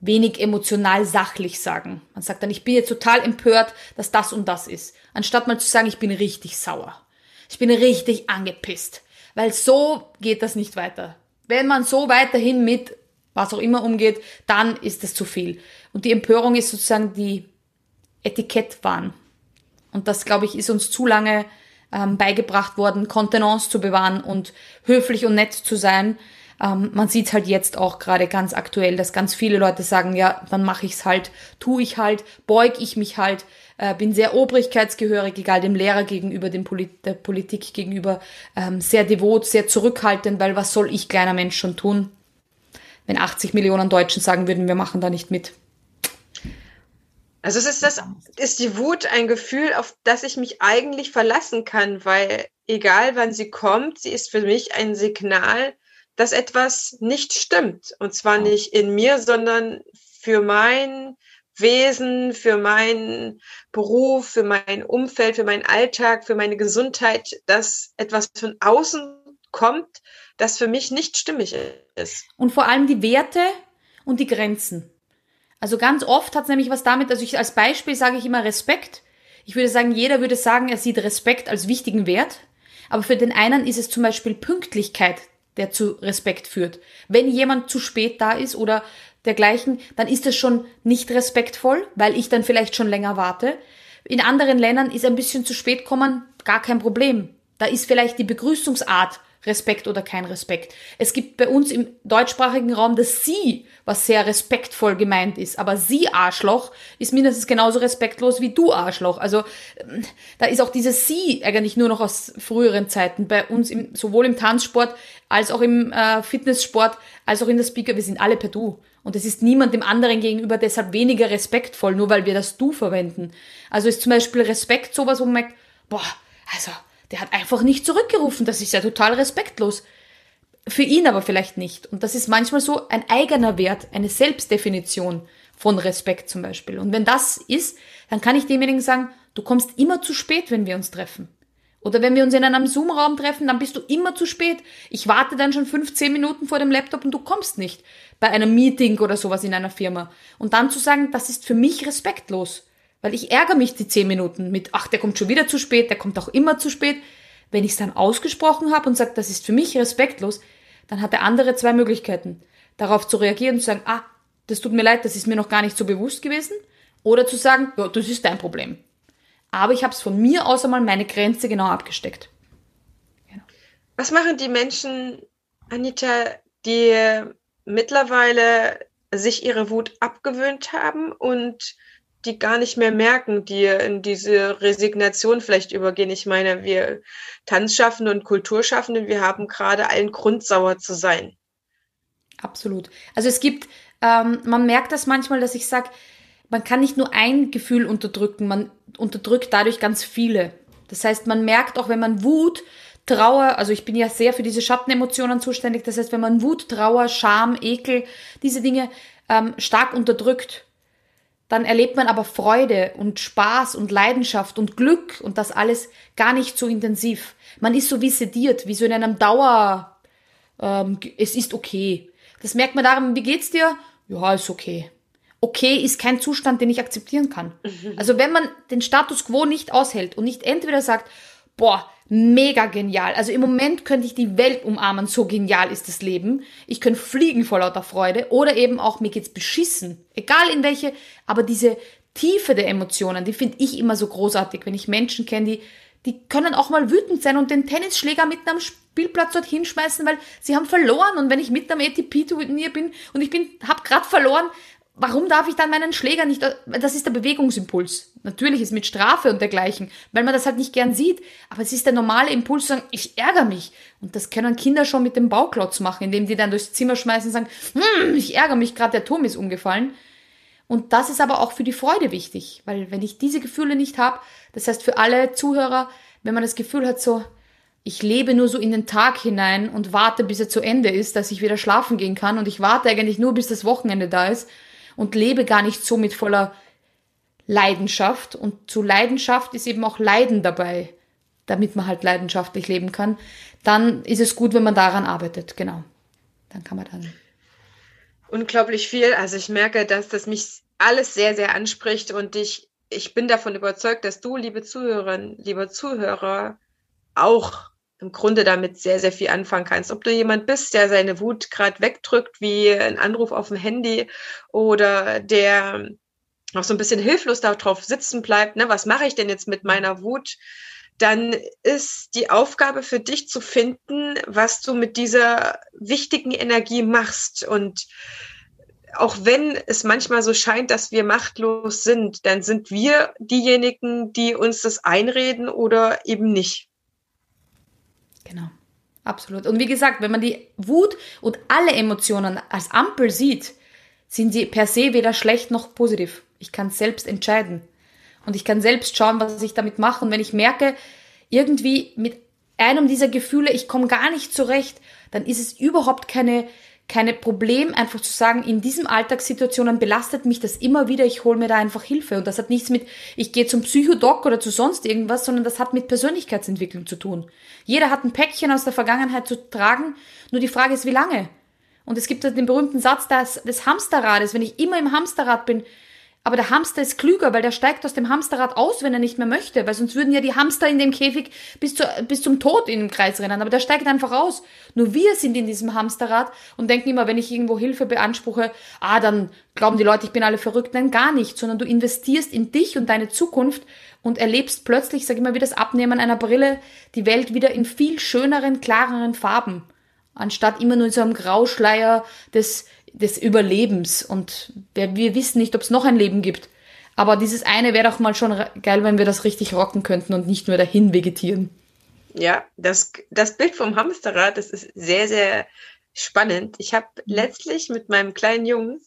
wenig emotional sachlich sagen. Man sagt dann, ich bin jetzt total empört, dass das und das ist. Anstatt mal zu sagen, ich bin richtig sauer. Ich bin richtig angepisst. Weil so geht das nicht weiter. Wenn man so weiterhin mit was auch immer umgeht, dann ist es zu viel. Und die Empörung ist sozusagen die Etikettwahn. Und das, glaube ich, ist uns zu lange ähm, beigebracht worden, Kontenance zu bewahren und höflich und nett zu sein. Ähm, man sieht halt jetzt auch gerade ganz aktuell, dass ganz viele Leute sagen, ja, dann mache ich's halt, tu ich halt, beug ich mich halt, äh, bin sehr obrigkeitsgehörig, egal dem Lehrer gegenüber, dem Polit der Politik gegenüber, ähm, sehr devot, sehr zurückhaltend, weil was soll ich kleiner Mensch schon tun? Wenn 80 Millionen Deutschen sagen würden, wir machen da nicht mit. Also es ist das, ist die Wut ein Gefühl, auf das ich mich eigentlich verlassen kann, weil egal wann sie kommt, sie ist für mich ein Signal, dass etwas nicht stimmt. Und zwar nicht in mir, sondern für mein Wesen, für meinen Beruf, für mein Umfeld, für meinen Alltag, für meine Gesundheit, dass etwas von außen kommt, das für mich nicht stimmig ist. Und vor allem die Werte und die Grenzen. Also ganz oft hat es nämlich was damit, also ich als Beispiel sage ich immer Respekt. Ich würde sagen, jeder würde sagen, er sieht Respekt als wichtigen Wert. Aber für den einen ist es zum Beispiel Pünktlichkeit, der zu Respekt führt. Wenn jemand zu spät da ist oder dergleichen, dann ist das schon nicht respektvoll, weil ich dann vielleicht schon länger warte. In anderen Ländern ist ein bisschen zu spät kommen gar kein Problem. Da ist vielleicht die Begrüßungsart Respekt oder kein Respekt. Es gibt bei uns im deutschsprachigen Raum das Sie, was sehr respektvoll gemeint ist. Aber Sie Arschloch ist mindestens genauso respektlos wie du Arschloch. Also ähm, da ist auch dieses Sie eigentlich nur noch aus früheren Zeiten. Bei uns im, sowohl im Tanzsport als auch im äh, Fitnesssport als auch in der Speaker. Wir sind alle per Du. Und es ist niemand dem anderen gegenüber deshalb weniger respektvoll, nur weil wir das Du verwenden. Also ist zum Beispiel Respekt sowas, wo man merkt, boah, also der hat einfach nicht zurückgerufen. Das ist ja total respektlos. Für ihn aber vielleicht nicht. Und das ist manchmal so ein eigener Wert, eine Selbstdefinition von Respekt zum Beispiel. Und wenn das ist, dann kann ich demjenigen sagen, du kommst immer zu spät, wenn wir uns treffen. Oder wenn wir uns in einem Zoom-Raum treffen, dann bist du immer zu spät. Ich warte dann schon 15 Minuten vor dem Laptop und du kommst nicht bei einem Meeting oder sowas in einer Firma. Und dann zu sagen, das ist für mich respektlos. Weil ich ärgere mich die zehn Minuten mit, ach, der kommt schon wieder zu spät, der kommt auch immer zu spät. Wenn ich es dann ausgesprochen habe und sage, das ist für mich respektlos, dann hat der andere zwei Möglichkeiten. Darauf zu reagieren und zu sagen, ah, das tut mir leid, das ist mir noch gar nicht so bewusst gewesen. Oder zu sagen, ja, das ist dein Problem. Aber ich habe es von mir aus einmal meine Grenze genau abgesteckt. Genau. Was machen die Menschen, Anita, die mittlerweile sich ihre Wut abgewöhnt haben und die gar nicht mehr merken, die in diese Resignation vielleicht übergehen. Ich meine, wir Tanzschaffende und Kulturschaffende, wir haben gerade allen Grund, sauer zu sein. Absolut. Also es gibt, ähm, man merkt das manchmal, dass ich sage, man kann nicht nur ein Gefühl unterdrücken, man unterdrückt dadurch ganz viele. Das heißt, man merkt auch, wenn man Wut, Trauer, also ich bin ja sehr für diese Schattenemotionen zuständig, das heißt, wenn man Wut, Trauer, Scham, Ekel, diese Dinge ähm, stark unterdrückt, dann erlebt man aber Freude und Spaß und Leidenschaft und Glück und das alles gar nicht so intensiv. Man ist so wie sediert, wie so in einem Dauer, ähm, es ist okay. Das merkt man daran, wie geht's dir? Ja, ist okay. Okay ist kein Zustand, den ich akzeptieren kann. Also wenn man den Status quo nicht aushält und nicht entweder sagt, boah, mega genial. Also im Moment könnte ich die Welt umarmen, so genial ist das Leben. Ich könnte fliegen vor lauter Freude oder eben auch mir geht's beschissen. Egal in welche, aber diese Tiefe der Emotionen, die finde ich immer so großartig, wenn ich Menschen kenne, die die können auch mal wütend sein und den Tennisschläger mitten am Spielplatz dort hinschmeißen, weil sie haben verloren und wenn ich mit am ATP-Turnier bin und ich bin hab grad verloren, warum darf ich dann meinen Schläger nicht, das ist der Bewegungsimpuls. Natürlich ist mit Strafe und dergleichen, weil man das halt nicht gern sieht, aber es ist der normale Impuls zu sagen, ich ärgere mich. Und das können Kinder schon mit dem Bauklotz machen, indem die dann durchs Zimmer schmeißen und sagen, hm, ich ärgere mich, gerade der Turm ist umgefallen. Und das ist aber auch für die Freude wichtig, weil wenn ich diese Gefühle nicht habe, das heißt für alle Zuhörer, wenn man das Gefühl hat, so, ich lebe nur so in den Tag hinein und warte, bis er zu Ende ist, dass ich wieder schlafen gehen kann und ich warte eigentlich nur, bis das Wochenende da ist und lebe gar nicht so mit voller Leidenschaft. Und zu Leidenschaft ist eben auch Leiden dabei, damit man halt leidenschaftlich leben kann. Dann ist es gut, wenn man daran arbeitet, genau. Dann kann man dann. Unglaublich viel. Also ich merke, dass das mich alles sehr, sehr anspricht und ich, ich bin davon überzeugt, dass du, liebe Zuhörerinnen, liebe Zuhörer, auch im Grunde damit sehr, sehr viel anfangen kannst. Ob du jemand bist, der seine Wut gerade wegdrückt, wie ein Anruf auf dem Handy oder der noch so ein bisschen hilflos darauf sitzen bleibt, ne, was mache ich denn jetzt mit meiner Wut? Dann ist die Aufgabe für dich zu finden, was du mit dieser wichtigen Energie machst. Und auch wenn es manchmal so scheint, dass wir machtlos sind, dann sind wir diejenigen, die uns das einreden oder eben nicht. Genau. Absolut. Und wie gesagt, wenn man die Wut und alle Emotionen als Ampel sieht, sind sie per se weder schlecht noch positiv. Ich kann selbst entscheiden. Und ich kann selbst schauen, was ich damit mache. Und wenn ich merke, irgendwie mit einem dieser Gefühle, ich komme gar nicht zurecht, dann ist es überhaupt keine keine Problem, einfach zu sagen, in diesen Alltagssituationen belastet mich das immer wieder, ich hole mir da einfach Hilfe. Und das hat nichts mit, ich gehe zum Psychodoc oder zu sonst irgendwas, sondern das hat mit Persönlichkeitsentwicklung zu tun. Jeder hat ein Päckchen aus der Vergangenheit zu tragen, nur die Frage ist, wie lange? Und es gibt den berühmten Satz des, des Hamsterrades, wenn ich immer im Hamsterrad bin, aber der Hamster ist klüger, weil der steigt aus dem Hamsterrad aus, wenn er nicht mehr möchte, weil sonst würden ja die Hamster in dem Käfig bis, zu, bis zum Tod in dem Kreis rennen. Aber der steigt einfach aus. Nur wir sind in diesem Hamsterrad und denken immer, wenn ich irgendwo Hilfe beanspruche, ah, dann glauben die Leute, ich bin alle verrückt. Nein, gar nicht, sondern du investierst in dich und deine Zukunft und erlebst plötzlich, sag ich mal, wie das Abnehmen einer Brille, die Welt wieder in viel schöneren, klareren Farben. Anstatt immer nur in so einem Grauschleier des des Überlebens und wir, wir wissen nicht, ob es noch ein Leben gibt. Aber dieses eine wäre doch mal schon geil, wenn wir das richtig rocken könnten und nicht nur dahin vegetieren. Ja, das, das Bild vom Hamsterrad, das ist sehr, sehr spannend. Ich habe letztlich mit meinem kleinen Jungen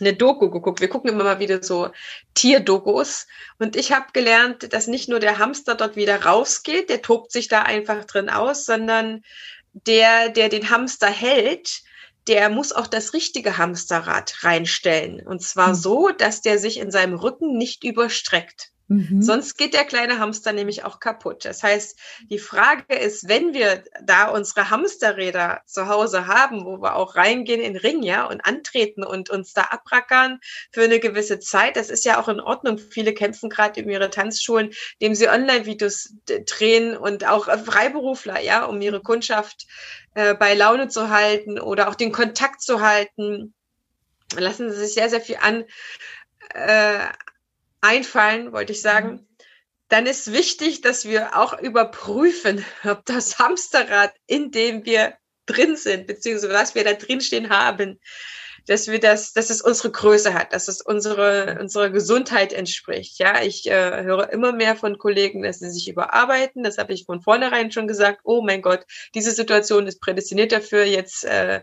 eine Doku geguckt. Wir gucken immer mal wieder so Tierdokus. Und ich habe gelernt, dass nicht nur der Hamster dort wieder rausgeht, der tobt sich da einfach drin aus, sondern der, der den Hamster hält, der muss auch das richtige Hamsterrad reinstellen. Und zwar mhm. so, dass der sich in seinem Rücken nicht überstreckt. Mhm. Sonst geht der kleine Hamster nämlich auch kaputt. Das heißt, die Frage ist, wenn wir da unsere Hamsterräder zu Hause haben, wo wir auch reingehen in Ring, ja, und antreten und uns da abrackern für eine gewisse Zeit, das ist ja auch in Ordnung. Viele kämpfen gerade um ihre Tanzschulen, indem sie Online-Videos drehen und auch Freiberufler, ja, um ihre Kundschaft äh, bei Laune zu halten oder auch den Kontakt zu halten. Lassen Sie sich sehr, sehr viel an, äh, einfallen, wollte ich sagen, mhm. dann ist wichtig, dass wir auch überprüfen, ob das Hamsterrad, in dem wir drin sind, beziehungsweise was wir da drin stehen haben, dass wir das, dass es unsere Größe hat, dass es unsere, unsere Gesundheit entspricht. Ja, ich äh, höre immer mehr von Kollegen, dass sie sich überarbeiten. Das habe ich von vornherein schon gesagt. Oh mein Gott, diese Situation ist prädestiniert dafür, jetzt äh,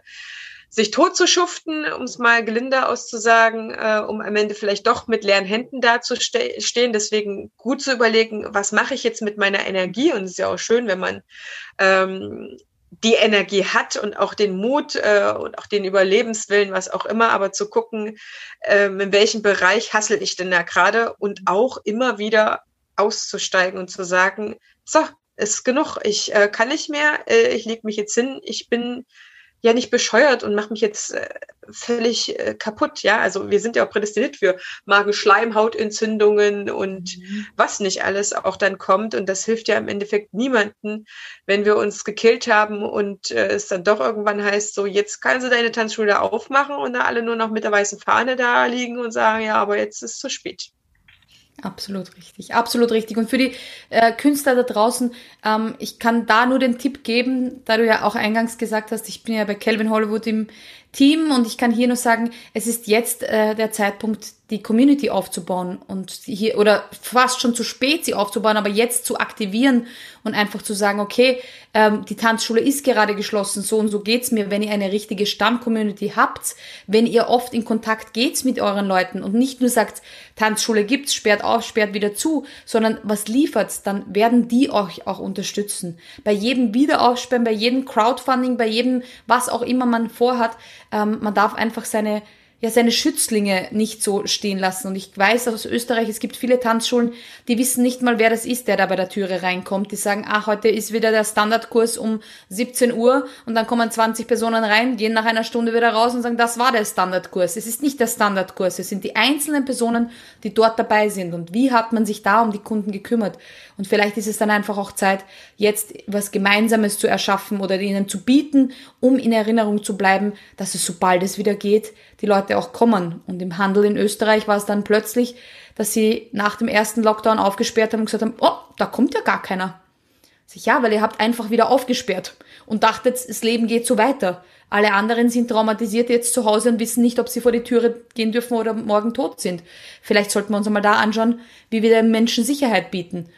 sich tot zu schuften, um es mal gelinder auszusagen, äh, um am Ende vielleicht doch mit leeren Händen dazustehen. Deswegen gut zu überlegen, was mache ich jetzt mit meiner Energie? Und es ist ja auch schön, wenn man ähm, die Energie hat und auch den Mut äh, und auch den Überlebenswillen, was auch immer, aber zu gucken, äh, in welchem Bereich hassel ich denn da gerade? Und auch immer wieder auszusteigen und zu sagen, so, ist genug, ich äh, kann nicht mehr, äh, ich leg mich jetzt hin, ich bin ja nicht bescheuert und mache mich jetzt äh, völlig äh, kaputt. Ja, also wir sind ja auch prädestiniert für Magenschleimhautentzündungen und mhm. was nicht alles auch dann kommt. Und das hilft ja im Endeffekt niemanden, wenn wir uns gekillt haben und äh, es dann doch irgendwann heißt, so jetzt kannst du deine Tanzschule aufmachen und da alle nur noch mit der weißen Fahne da liegen und sagen, ja, aber jetzt ist es zu spät. Absolut richtig, absolut richtig. Und für die äh, Künstler da draußen, ähm, ich kann da nur den Tipp geben, da du ja auch eingangs gesagt hast, ich bin ja bei Calvin Hollywood im Team und ich kann hier nur sagen, es ist jetzt äh, der Zeitpunkt, die Community aufzubauen und hier oder fast schon zu spät sie aufzubauen, aber jetzt zu aktivieren und einfach zu sagen, okay, ähm, die Tanzschule ist gerade geschlossen, so und so geht's mir, wenn ihr eine richtige Stammcommunity habt, wenn ihr oft in Kontakt geht's mit euren Leuten und nicht nur sagt, Tanzschule gibt's, sperrt auf, sperrt wieder zu, sondern was liefert's, dann werden die euch auch unterstützen. Bei jedem Wiederaufsperren, bei jedem Crowdfunding, bei jedem, was auch immer man vorhat, ähm, man darf einfach seine ja seine Schützlinge nicht so stehen lassen. Und ich weiß aus Österreich, es gibt viele Tanzschulen, die wissen nicht mal, wer das ist, der da bei der Türe reinkommt. Die sagen, ach, heute ist wieder der Standardkurs um 17 Uhr und dann kommen 20 Personen rein, gehen nach einer Stunde wieder raus und sagen, das war der Standardkurs. Es ist nicht der Standardkurs, es sind die einzelnen Personen, die dort dabei sind. Und wie hat man sich da um die Kunden gekümmert? Und vielleicht ist es dann einfach auch Zeit, jetzt was Gemeinsames zu erschaffen oder ihnen zu bieten, um in Erinnerung zu bleiben, dass es sobald es wieder geht, die Leute auch kommen. Und im Handel in Österreich war es dann plötzlich, dass sie nach dem ersten Lockdown aufgesperrt haben und gesagt haben, oh, da kommt ja gar keiner. Sag ja, weil ihr habt einfach wieder aufgesperrt und dachtet, das Leben geht so weiter. Alle anderen sind traumatisiert jetzt zu Hause und wissen nicht, ob sie vor die Türe gehen dürfen oder morgen tot sind. Vielleicht sollten wir uns einmal da anschauen, wie wir den Menschen Sicherheit bieten.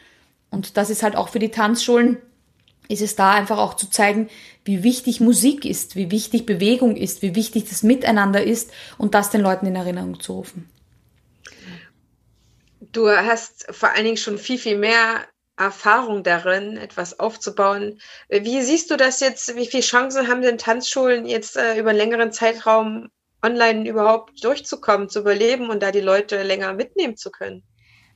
Und das ist halt auch für die Tanzschulen ist es da einfach auch zu zeigen, wie wichtig Musik ist, wie wichtig Bewegung ist, wie wichtig das Miteinander ist und das den Leuten in Erinnerung zu rufen. Du hast vor allen Dingen schon viel, viel mehr Erfahrung darin, etwas aufzubauen. Wie siehst du das jetzt? Wie viele Chancen haben denn Tanzschulen jetzt äh, über einen längeren Zeitraum online überhaupt durchzukommen, zu überleben und da die Leute länger mitnehmen zu können?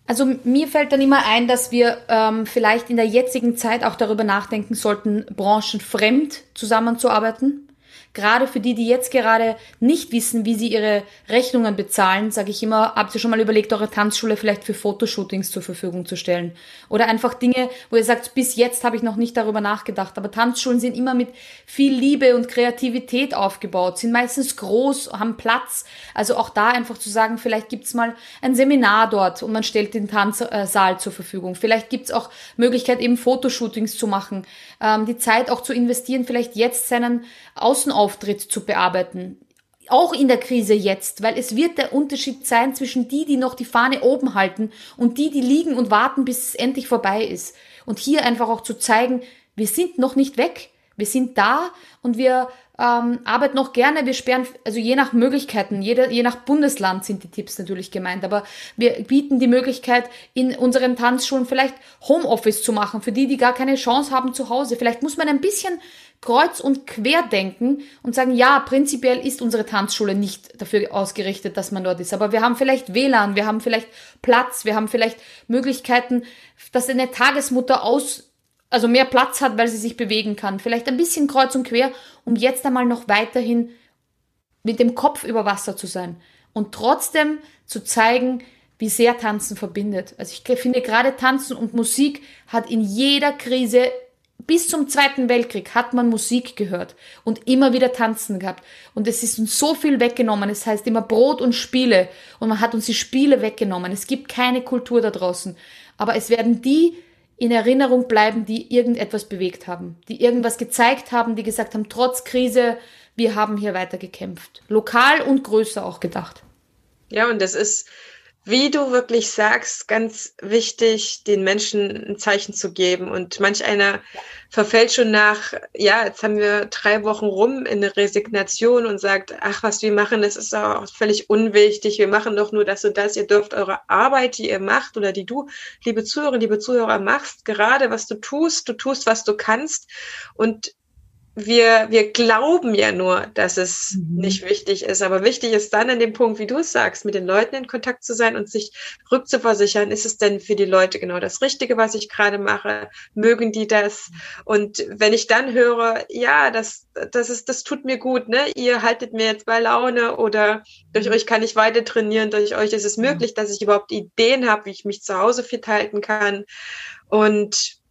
Also mir fällt dann immer ein, dass wir ähm, vielleicht in der jetzigen Zeit auch darüber nachdenken sollten, branchenfremd zusammenzuarbeiten. Gerade für die, die jetzt gerade nicht wissen, wie sie ihre Rechnungen bezahlen, sage ich immer, habt ihr schon mal überlegt, eure Tanzschule vielleicht für Fotoshootings zur Verfügung zu stellen? Oder einfach Dinge, wo ihr sagt, bis jetzt habe ich noch nicht darüber nachgedacht. Aber Tanzschulen sind immer mit viel Liebe und Kreativität aufgebaut, sind meistens groß, haben Platz. Also auch da einfach zu sagen, vielleicht gibt's mal ein Seminar dort und man stellt den Tanzsaal zur Verfügung. Vielleicht gibt's auch Möglichkeit, eben Fotoshootings zu machen, ähm, die Zeit auch zu investieren, vielleicht jetzt seinen Außenauftritt zu bearbeiten. Auch in der Krise jetzt, weil es wird der Unterschied sein zwischen die, die noch die Fahne oben halten und die, die liegen und warten, bis es endlich vorbei ist. Und hier einfach auch zu zeigen, wir sind noch nicht weg. Wir sind da und wir ähm, arbeiten noch gerne. Wir sperren, also je nach Möglichkeiten, jeder, je nach Bundesland sind die Tipps natürlich gemeint, aber wir bieten die Möglichkeit, in unseren Tanzschulen vielleicht Homeoffice zu machen, für die, die gar keine Chance haben zu Hause. Vielleicht muss man ein bisschen kreuz und quer denken und sagen, ja, prinzipiell ist unsere Tanzschule nicht dafür ausgerichtet, dass man dort ist. Aber wir haben vielleicht WLAN, wir haben vielleicht Platz, wir haben vielleicht Möglichkeiten, dass eine Tagesmutter aus also mehr Platz hat, weil sie sich bewegen kann. Vielleicht ein bisschen kreuz und quer, um jetzt einmal noch weiterhin mit dem Kopf über Wasser zu sein und trotzdem zu zeigen, wie sehr Tanzen verbindet. Also ich finde gerade Tanzen und Musik hat in jeder Krise bis zum Zweiten Weltkrieg hat man Musik gehört und immer wieder tanzen gehabt. Und es ist uns so viel weggenommen. Es heißt immer Brot und Spiele. Und man hat uns die Spiele weggenommen. Es gibt keine Kultur da draußen. Aber es werden die in Erinnerung bleiben, die irgendetwas bewegt haben, die irgendwas gezeigt haben, die gesagt haben, trotz Krise, wir haben hier weiter gekämpft. Lokal und größer auch gedacht. Ja, und das ist, wie du wirklich sagst, ganz wichtig, den Menschen ein Zeichen zu geben. Und manch einer verfällt schon nach, ja, jetzt haben wir drei Wochen rum in eine Resignation und sagt, ach, was wir machen, das ist auch völlig unwichtig. Wir machen doch nur das und das. Ihr dürft eure Arbeit, die ihr macht oder die du, liebe Zuhörer, liebe Zuhörer, machst, gerade was du tust, du tust, was du kannst. Und wir, wir glauben ja nur, dass es mhm. nicht wichtig ist. Aber wichtig ist dann an dem Punkt, wie du es sagst, mit den Leuten in Kontakt zu sein und sich rückzuversichern, ist es denn für die Leute genau das Richtige, was ich gerade mache? Mögen die das? Und wenn ich dann höre, ja, das, das ist, das tut mir gut, ne? Ihr haltet mir jetzt bei Laune oder durch mhm. euch kann ich weiter trainieren, durch euch ist es mhm. möglich, dass ich überhaupt Ideen habe, wie ich mich zu Hause fit halten kann. Und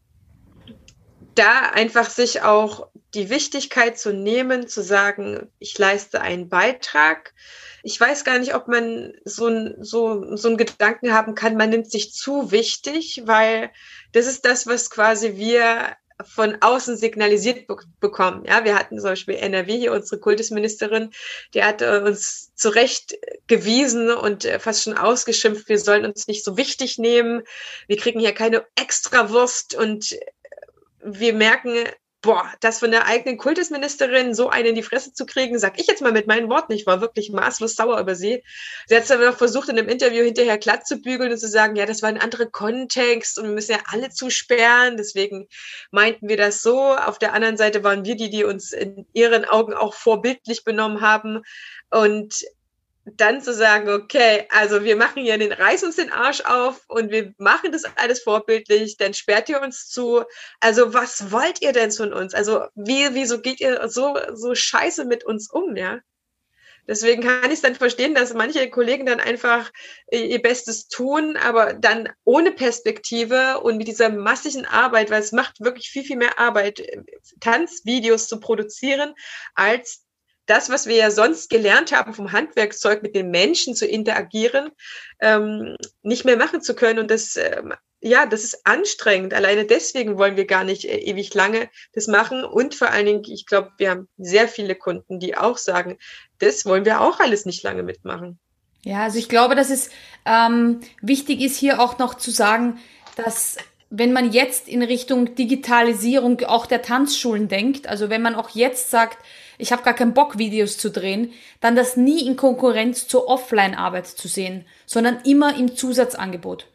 da einfach sich auch die Wichtigkeit zu nehmen, zu sagen, ich leiste einen Beitrag. Ich weiß gar nicht, ob man so, ein, so, so einen Gedanken haben kann, man nimmt sich zu wichtig, weil das ist das, was quasi wir von außen signalisiert be bekommen. Ja, wir hatten zum Beispiel NRW hier, unsere Kultusministerin, die hat uns zurechtgewiesen und äh, fast schon ausgeschimpft, wir sollen uns nicht so wichtig nehmen. Wir kriegen hier keine Extrawurst und wir merken, boah, das von der eigenen Kultusministerin so einen in die Fresse zu kriegen, sag ich jetzt mal mit meinen Worten, ich war wirklich maßlos sauer über sie. Sie hat es dann noch versucht, in einem Interview hinterher glatt zu bügeln und zu sagen, ja, das war ein anderer Kontext und wir müssen ja alle zusperren, deswegen meinten wir das so. Auf der anderen Seite waren wir die, die uns in ihren Augen auch vorbildlich benommen haben und dann zu sagen, okay, also wir machen hier den, reiß uns den Arsch auf und wir machen das alles vorbildlich, dann sperrt ihr uns zu. Also was wollt ihr denn von uns? Also wie, wieso geht ihr so, so scheiße mit uns um, ja? Deswegen kann ich es dann verstehen, dass manche Kollegen dann einfach ihr Bestes tun, aber dann ohne Perspektive und mit dieser massigen Arbeit, weil es macht wirklich viel, viel mehr Arbeit, Tanzvideos zu produzieren, als das, was wir ja sonst gelernt haben vom Handwerkszeug mit den Menschen zu interagieren, ähm, nicht mehr machen zu können. Und das, ähm, ja, das ist anstrengend. Alleine deswegen wollen wir gar nicht äh, ewig lange das machen. Und vor allen Dingen, ich glaube, wir haben sehr viele Kunden, die auch sagen, das wollen wir auch alles nicht lange mitmachen. Ja, also ich glaube, dass es ähm, wichtig ist, hier auch noch zu sagen, dass wenn man jetzt in Richtung Digitalisierung auch der Tanzschulen denkt, also wenn man auch jetzt sagt, ich habe gar keinen Bock, Videos zu drehen, dann das nie in Konkurrenz zur Offline-Arbeit zu sehen, sondern immer im Zusatzangebot.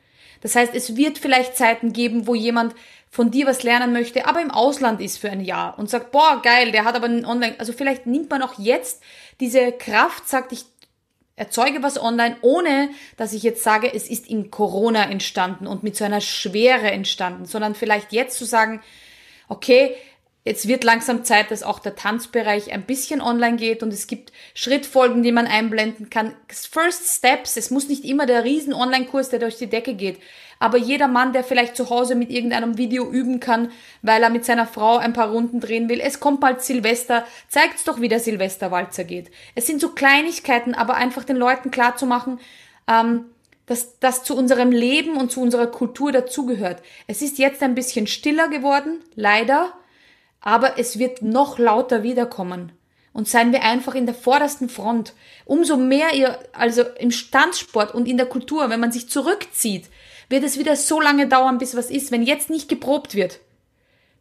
Das heißt, es wird vielleicht Zeiten geben, wo jemand von dir was lernen möchte, aber im Ausland ist für ein Jahr und sagt, boah, geil, der hat aber einen Online, also vielleicht nimmt man auch jetzt diese Kraft, sagt, ich erzeuge was online, ohne dass ich jetzt sage, es ist in Corona entstanden und mit so einer Schwere entstanden, sondern vielleicht jetzt zu sagen, okay, Jetzt wird langsam Zeit, dass auch der Tanzbereich ein bisschen online geht und es gibt Schrittfolgen, die man einblenden kann. First Steps, es muss nicht immer der riesen Online-Kurs, der durch die Decke geht. Aber jeder Mann, der vielleicht zu Hause mit irgendeinem Video üben kann, weil er mit seiner Frau ein paar Runden drehen will, es kommt bald Silvester, zeigt's doch, wie der Silvesterwalzer geht. Es sind so Kleinigkeiten, aber einfach den Leuten klarzumachen, ähm, dass das zu unserem Leben und zu unserer Kultur dazugehört. Es ist jetzt ein bisschen stiller geworden, leider, aber es wird noch lauter wiederkommen. Und seien wir einfach in der vordersten Front. Umso mehr ihr, also im Standsport und in der Kultur, wenn man sich zurückzieht, wird es wieder so lange dauern, bis was ist. Wenn jetzt nicht geprobt wird,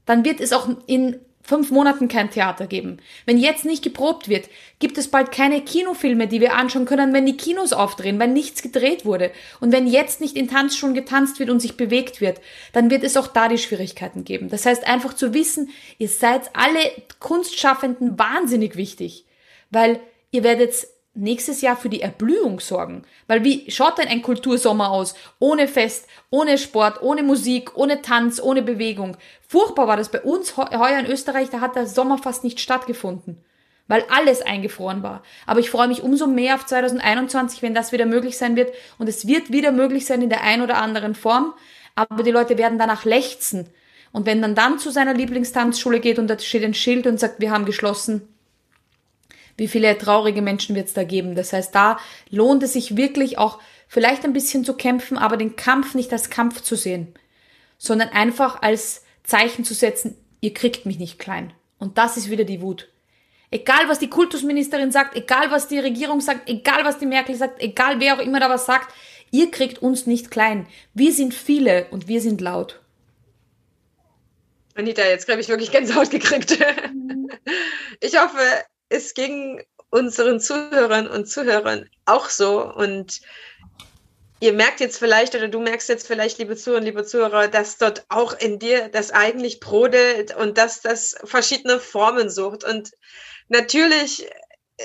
dann wird es auch in fünf Monaten kein Theater geben. Wenn jetzt nicht geprobt wird, gibt es bald keine Kinofilme, die wir anschauen können, wenn die Kinos aufdrehen, wenn nichts gedreht wurde. Und wenn jetzt nicht in Tanzschulen getanzt wird und sich bewegt wird, dann wird es auch da die Schwierigkeiten geben. Das heißt einfach zu wissen, ihr seid alle Kunstschaffenden wahnsinnig wichtig, weil ihr werdet nächstes Jahr für die Erblühung sorgen. Weil wie schaut denn ein Kultursommer aus? Ohne Fest, ohne Sport, ohne Musik, ohne Tanz, ohne Bewegung. Furchtbar war das bei uns heuer in Österreich, da hat der Sommer fast nicht stattgefunden. Weil alles eingefroren war. Aber ich freue mich umso mehr auf 2021, wenn das wieder möglich sein wird. Und es wird wieder möglich sein in der ein oder anderen Form. Aber die Leute werden danach lechzen. Und wenn man dann zu seiner Lieblingstanzschule geht und da steht ein Schild und sagt, wir haben geschlossen, wie viele traurige Menschen wird es da geben. Das heißt, da lohnt es sich wirklich auch vielleicht ein bisschen zu kämpfen, aber den Kampf nicht als Kampf zu sehen, sondern einfach als Zeichen zu setzen, ihr kriegt mich nicht klein. Und das ist wieder die Wut. Egal, was die Kultusministerin sagt, egal, was die Regierung sagt, egal, was die Merkel sagt, egal, wer auch immer da was sagt, ihr kriegt uns nicht klein. Wir sind viele und wir sind laut. Anita, jetzt habe ich wirklich Gänsehaut gekriegt. Ich hoffe, es ging unseren Zuhörern und Zuhörern auch so. Und ihr merkt jetzt vielleicht oder du merkst jetzt vielleicht, liebe Zuhörer liebe Zuhörer, dass dort auch in dir das eigentlich brodelt und dass das verschiedene Formen sucht. Und natürlich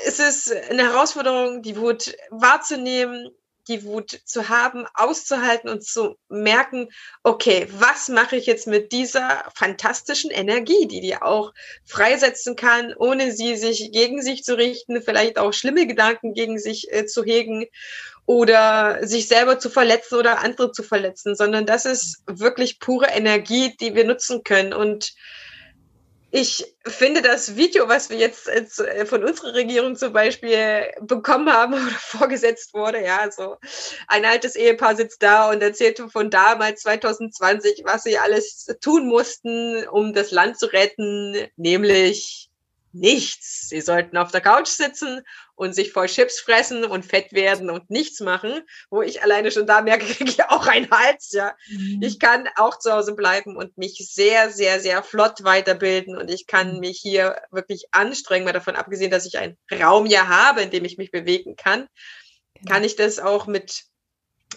ist es eine Herausforderung, die Wut wahrzunehmen, die Wut zu haben, auszuhalten und zu merken, okay, was mache ich jetzt mit dieser fantastischen Energie, die die auch freisetzen kann, ohne sie sich gegen sich zu richten, vielleicht auch schlimme Gedanken gegen sich äh, zu hegen oder sich selber zu verletzen oder andere zu verletzen, sondern das ist wirklich pure Energie, die wir nutzen können. Und ich finde das Video, was wir jetzt äh, von unserer Regierung zum Beispiel bekommen haben oder vorgesetzt wurde, ja, so ein altes Ehepaar sitzt da und erzählt von damals 2020, was sie alles tun mussten, um das Land zu retten, nämlich nichts. Sie sollten auf der Couch sitzen und sich voll Chips fressen und fett werden und nichts machen, wo ich alleine schon da merke, kriege ich auch einen Hals, ja. Mhm. Ich kann auch zu Hause bleiben und mich sehr, sehr, sehr flott weiterbilden und ich kann mich hier wirklich anstrengen, mal davon abgesehen, dass ich einen Raum ja habe, in dem ich mich bewegen kann, genau. kann ich das auch mit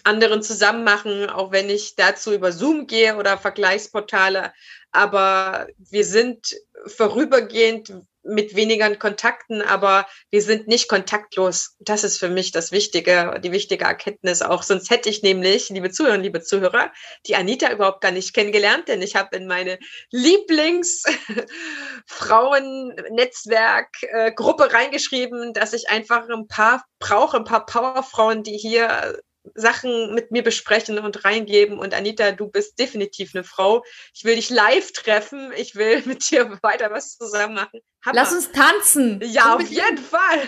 anderen zusammen machen, auch wenn ich dazu über Zoom gehe oder Vergleichsportale. Aber wir sind vorübergehend mit weniger Kontakten, aber wir sind nicht kontaktlos. Das ist für mich das Wichtige, die wichtige Erkenntnis auch. Sonst hätte ich nämlich, liebe Zuhörer, liebe Zuhörer, die Anita überhaupt gar nicht kennengelernt, denn ich habe in meine Lieblingsfrauen-Netzwerk-Gruppe reingeschrieben, dass ich einfach ein paar brauche, ein paar Powerfrauen, die hier Sachen mit mir besprechen und reingeben. Und Anita, du bist definitiv eine Frau. Ich will dich live treffen. Ich will mit dir weiter was zusammen machen. Hammer. Lass uns tanzen. Ja, auf jeden Fall.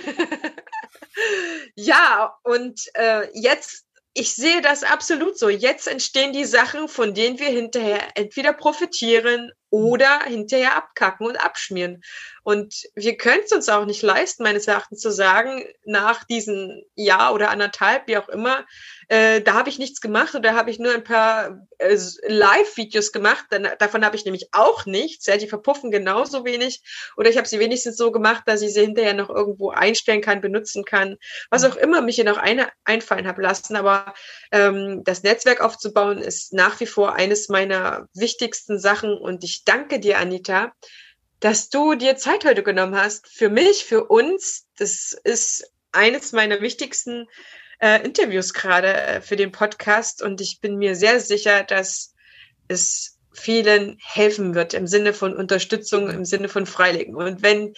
ja, und äh, jetzt ich sehe das absolut so. Jetzt entstehen die Sachen, von denen wir hinterher entweder profitieren oder hinterher abkacken und abschmieren. Und wir können es uns auch nicht leisten, meines Erachtens zu sagen, nach diesen Jahr oder anderthalb, wie auch immer, äh, da habe ich nichts gemacht oder habe ich nur ein paar äh, Live-Videos gemacht. Dann, davon habe ich nämlich auch nichts. Ja, die verpuffen genauso wenig. Oder ich habe sie wenigstens so gemacht, dass ich sie hinterher noch irgendwo einstellen kann, benutzen kann. Was auch immer mich hier noch eine einfallen habe lassen. Aber ähm, das Netzwerk aufzubauen ist nach wie vor eines meiner wichtigsten Sachen. Und ich danke dir, Anita, dass du dir Zeit heute genommen hast. Für mich, für uns. Das ist eines meiner wichtigsten äh, Interviews gerade äh, für den Podcast und ich bin mir sehr sicher, dass es vielen helfen wird im Sinne von Unterstützung, im Sinne von Freilegen. Und wenn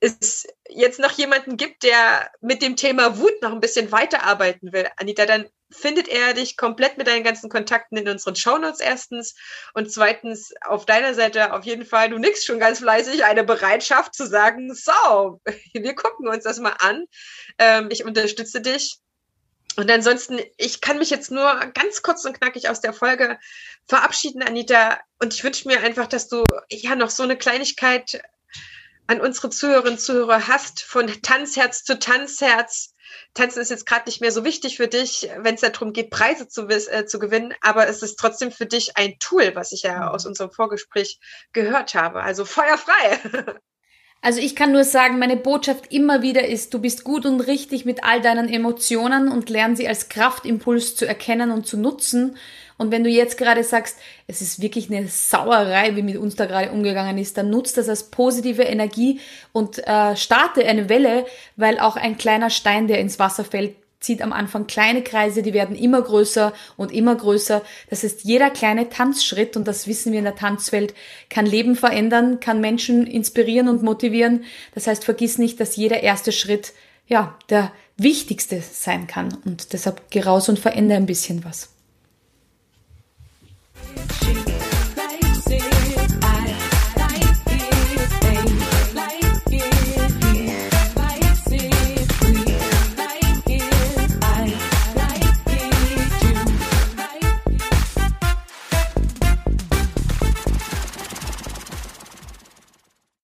es jetzt noch jemanden gibt, der mit dem Thema Wut noch ein bisschen weiterarbeiten will, Anita, dann findet er dich komplett mit deinen ganzen Kontakten in unseren Shownotes erstens und zweitens auf deiner Seite auf jeden Fall, du nix schon ganz fleißig, eine Bereitschaft zu sagen, so, wir gucken uns das mal an, ähm, ich unterstütze dich. Und ansonsten, ich kann mich jetzt nur ganz kurz und knackig aus der Folge verabschieden, Anita. Und ich wünsche mir einfach, dass du ja noch so eine Kleinigkeit an unsere Zuhörerinnen und Zuhörer hast, von Tanzherz zu Tanzherz. Tanzen ist jetzt gerade nicht mehr so wichtig für dich, wenn es darum geht, Preise zu, äh, zu gewinnen, aber es ist trotzdem für dich ein Tool, was ich ja mhm. aus unserem Vorgespräch gehört habe. Also feuerfrei. Also ich kann nur sagen, meine Botschaft immer wieder ist, du bist gut und richtig mit all deinen Emotionen und lern sie als Kraftimpuls zu erkennen und zu nutzen. Und wenn du jetzt gerade sagst, es ist wirklich eine Sauerei, wie mit uns da gerade umgegangen ist, dann nutzt das als positive Energie und äh, starte eine Welle, weil auch ein kleiner Stein, der ins Wasser fällt, zieht am Anfang kleine Kreise, die werden immer größer und immer größer. Das heißt, jeder kleine Tanzschritt, und das wissen wir in der Tanzwelt, kann Leben verändern, kann Menschen inspirieren und motivieren. Das heißt, vergiss nicht, dass jeder erste Schritt, ja, der wichtigste sein kann. Und deshalb geh raus und verändere ein bisschen was.